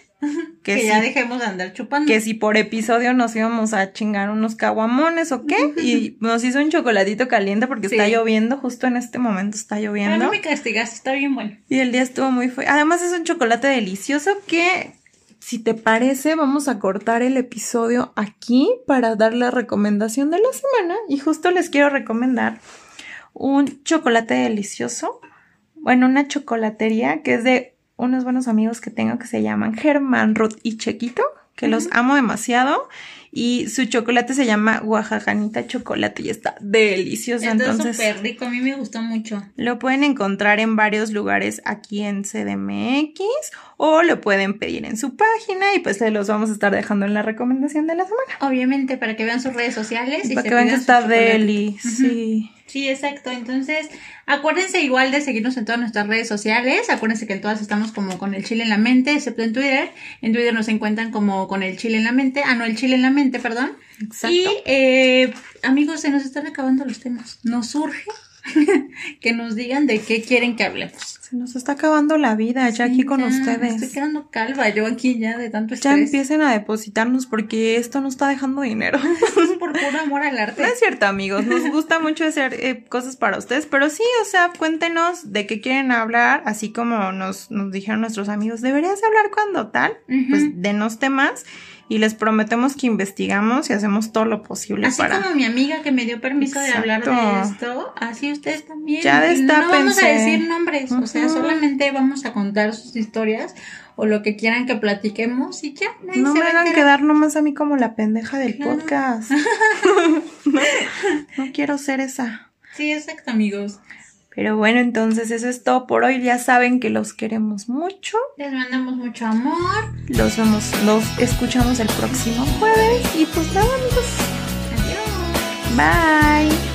Speaker 1: Que,
Speaker 2: Que,
Speaker 1: ya dejemos de andar chupando.
Speaker 2: que si por episodio nos íbamos a chingar unos caguamones o qué. Y nos hizo un chocolatito caliente porque está lloviendo, justo en este momento está
Speaker 1: Pero
Speaker 2: lloviendo.
Speaker 1: no me castigaste, está bien bueno.
Speaker 2: Y el día estuvo muy feo. Además es un chocolate delicioso que, si te parece, vamos a cortar el episodio aquí para dar la recomendación de la semana. Y justo les quiero recomendar un chocolate delicioso. Bueno, una chocolatería que es de unos buenos amigos que tengo que se llaman Germán Ruth y Chequito, que los amo demasiado. Y su chocolate se llama Oaxacanita Chocolate y está delicioso.
Speaker 1: Está
Speaker 2: Entonces,
Speaker 1: súper rico, a mí me gustó mucho.
Speaker 2: lo pueden encontrar en varios lugares aquí en CDMX o lo pueden pedir en su página y pues se los vamos a estar dejando en la recomendación de la semana.
Speaker 1: Obviamente, para que vean sus redes sociales. y
Speaker 2: Para
Speaker 1: se
Speaker 2: que vean que está
Speaker 1: chocolate.
Speaker 2: deli,
Speaker 1: Ujú.
Speaker 2: sí.
Speaker 1: Sí, exacto. Entonces, acuérdense igual de seguirnos en todas nuestras redes sociales. Acuérdense que en todas estamos como con el chile en la mente, excepto en Twitter. En Twitter nos encuentran como con el chile en la mente. Ah, no, el chile en la mente, perdón.
Speaker 2: Exacto.
Speaker 1: Y, eh, amigos, se nos están acabando los temas. Nos surge que nos digan de qué quieren que hablemos.
Speaker 2: Se nos está acabando la vida ya aquí con
Speaker 1: ya,
Speaker 2: ustedes.
Speaker 1: estoy quedando calva yo aquí ya de tanto
Speaker 2: Ya
Speaker 1: estrés.
Speaker 2: empiecen a depositarnos porque esto no está dejando dinero.
Speaker 1: Es por puro amor al arte.
Speaker 2: No es cierto, amigos. Nos gusta mucho hacer eh, cosas para ustedes, pero sí, o sea, cuéntenos de qué quieren hablar, así como nos, nos dijeron nuestros amigos, deberías hablar cuando tal,
Speaker 1: Ujú.
Speaker 2: pues denos temas y les prometemos que investigamos y hacemos todo lo posible
Speaker 1: Así
Speaker 2: para...
Speaker 1: como mi amiga que me dio permiso de hablar de esto, así ustedes también.
Speaker 2: Ya
Speaker 1: Y No vamos a decir nombres, o sea, solamente vamos a contar sus historias o lo que quieran que platiquemos y ya. nadie
Speaker 2: No
Speaker 1: se
Speaker 2: me hagan quedar nomás a mí como la pendeja del
Speaker 1: Claro.
Speaker 2: podcast. no, no quiero ser esa.
Speaker 1: Sí, exacto, amigos.
Speaker 2: Pero bueno, entonces eso es todo por hoy. Ya saben que los queremos mucho.
Speaker 1: Les mandamos mucho amor.
Speaker 2: Los vemos, los escuchamos el próximo jueves. Y pues nada, amigos.
Speaker 1: Adiós.
Speaker 2: Bye.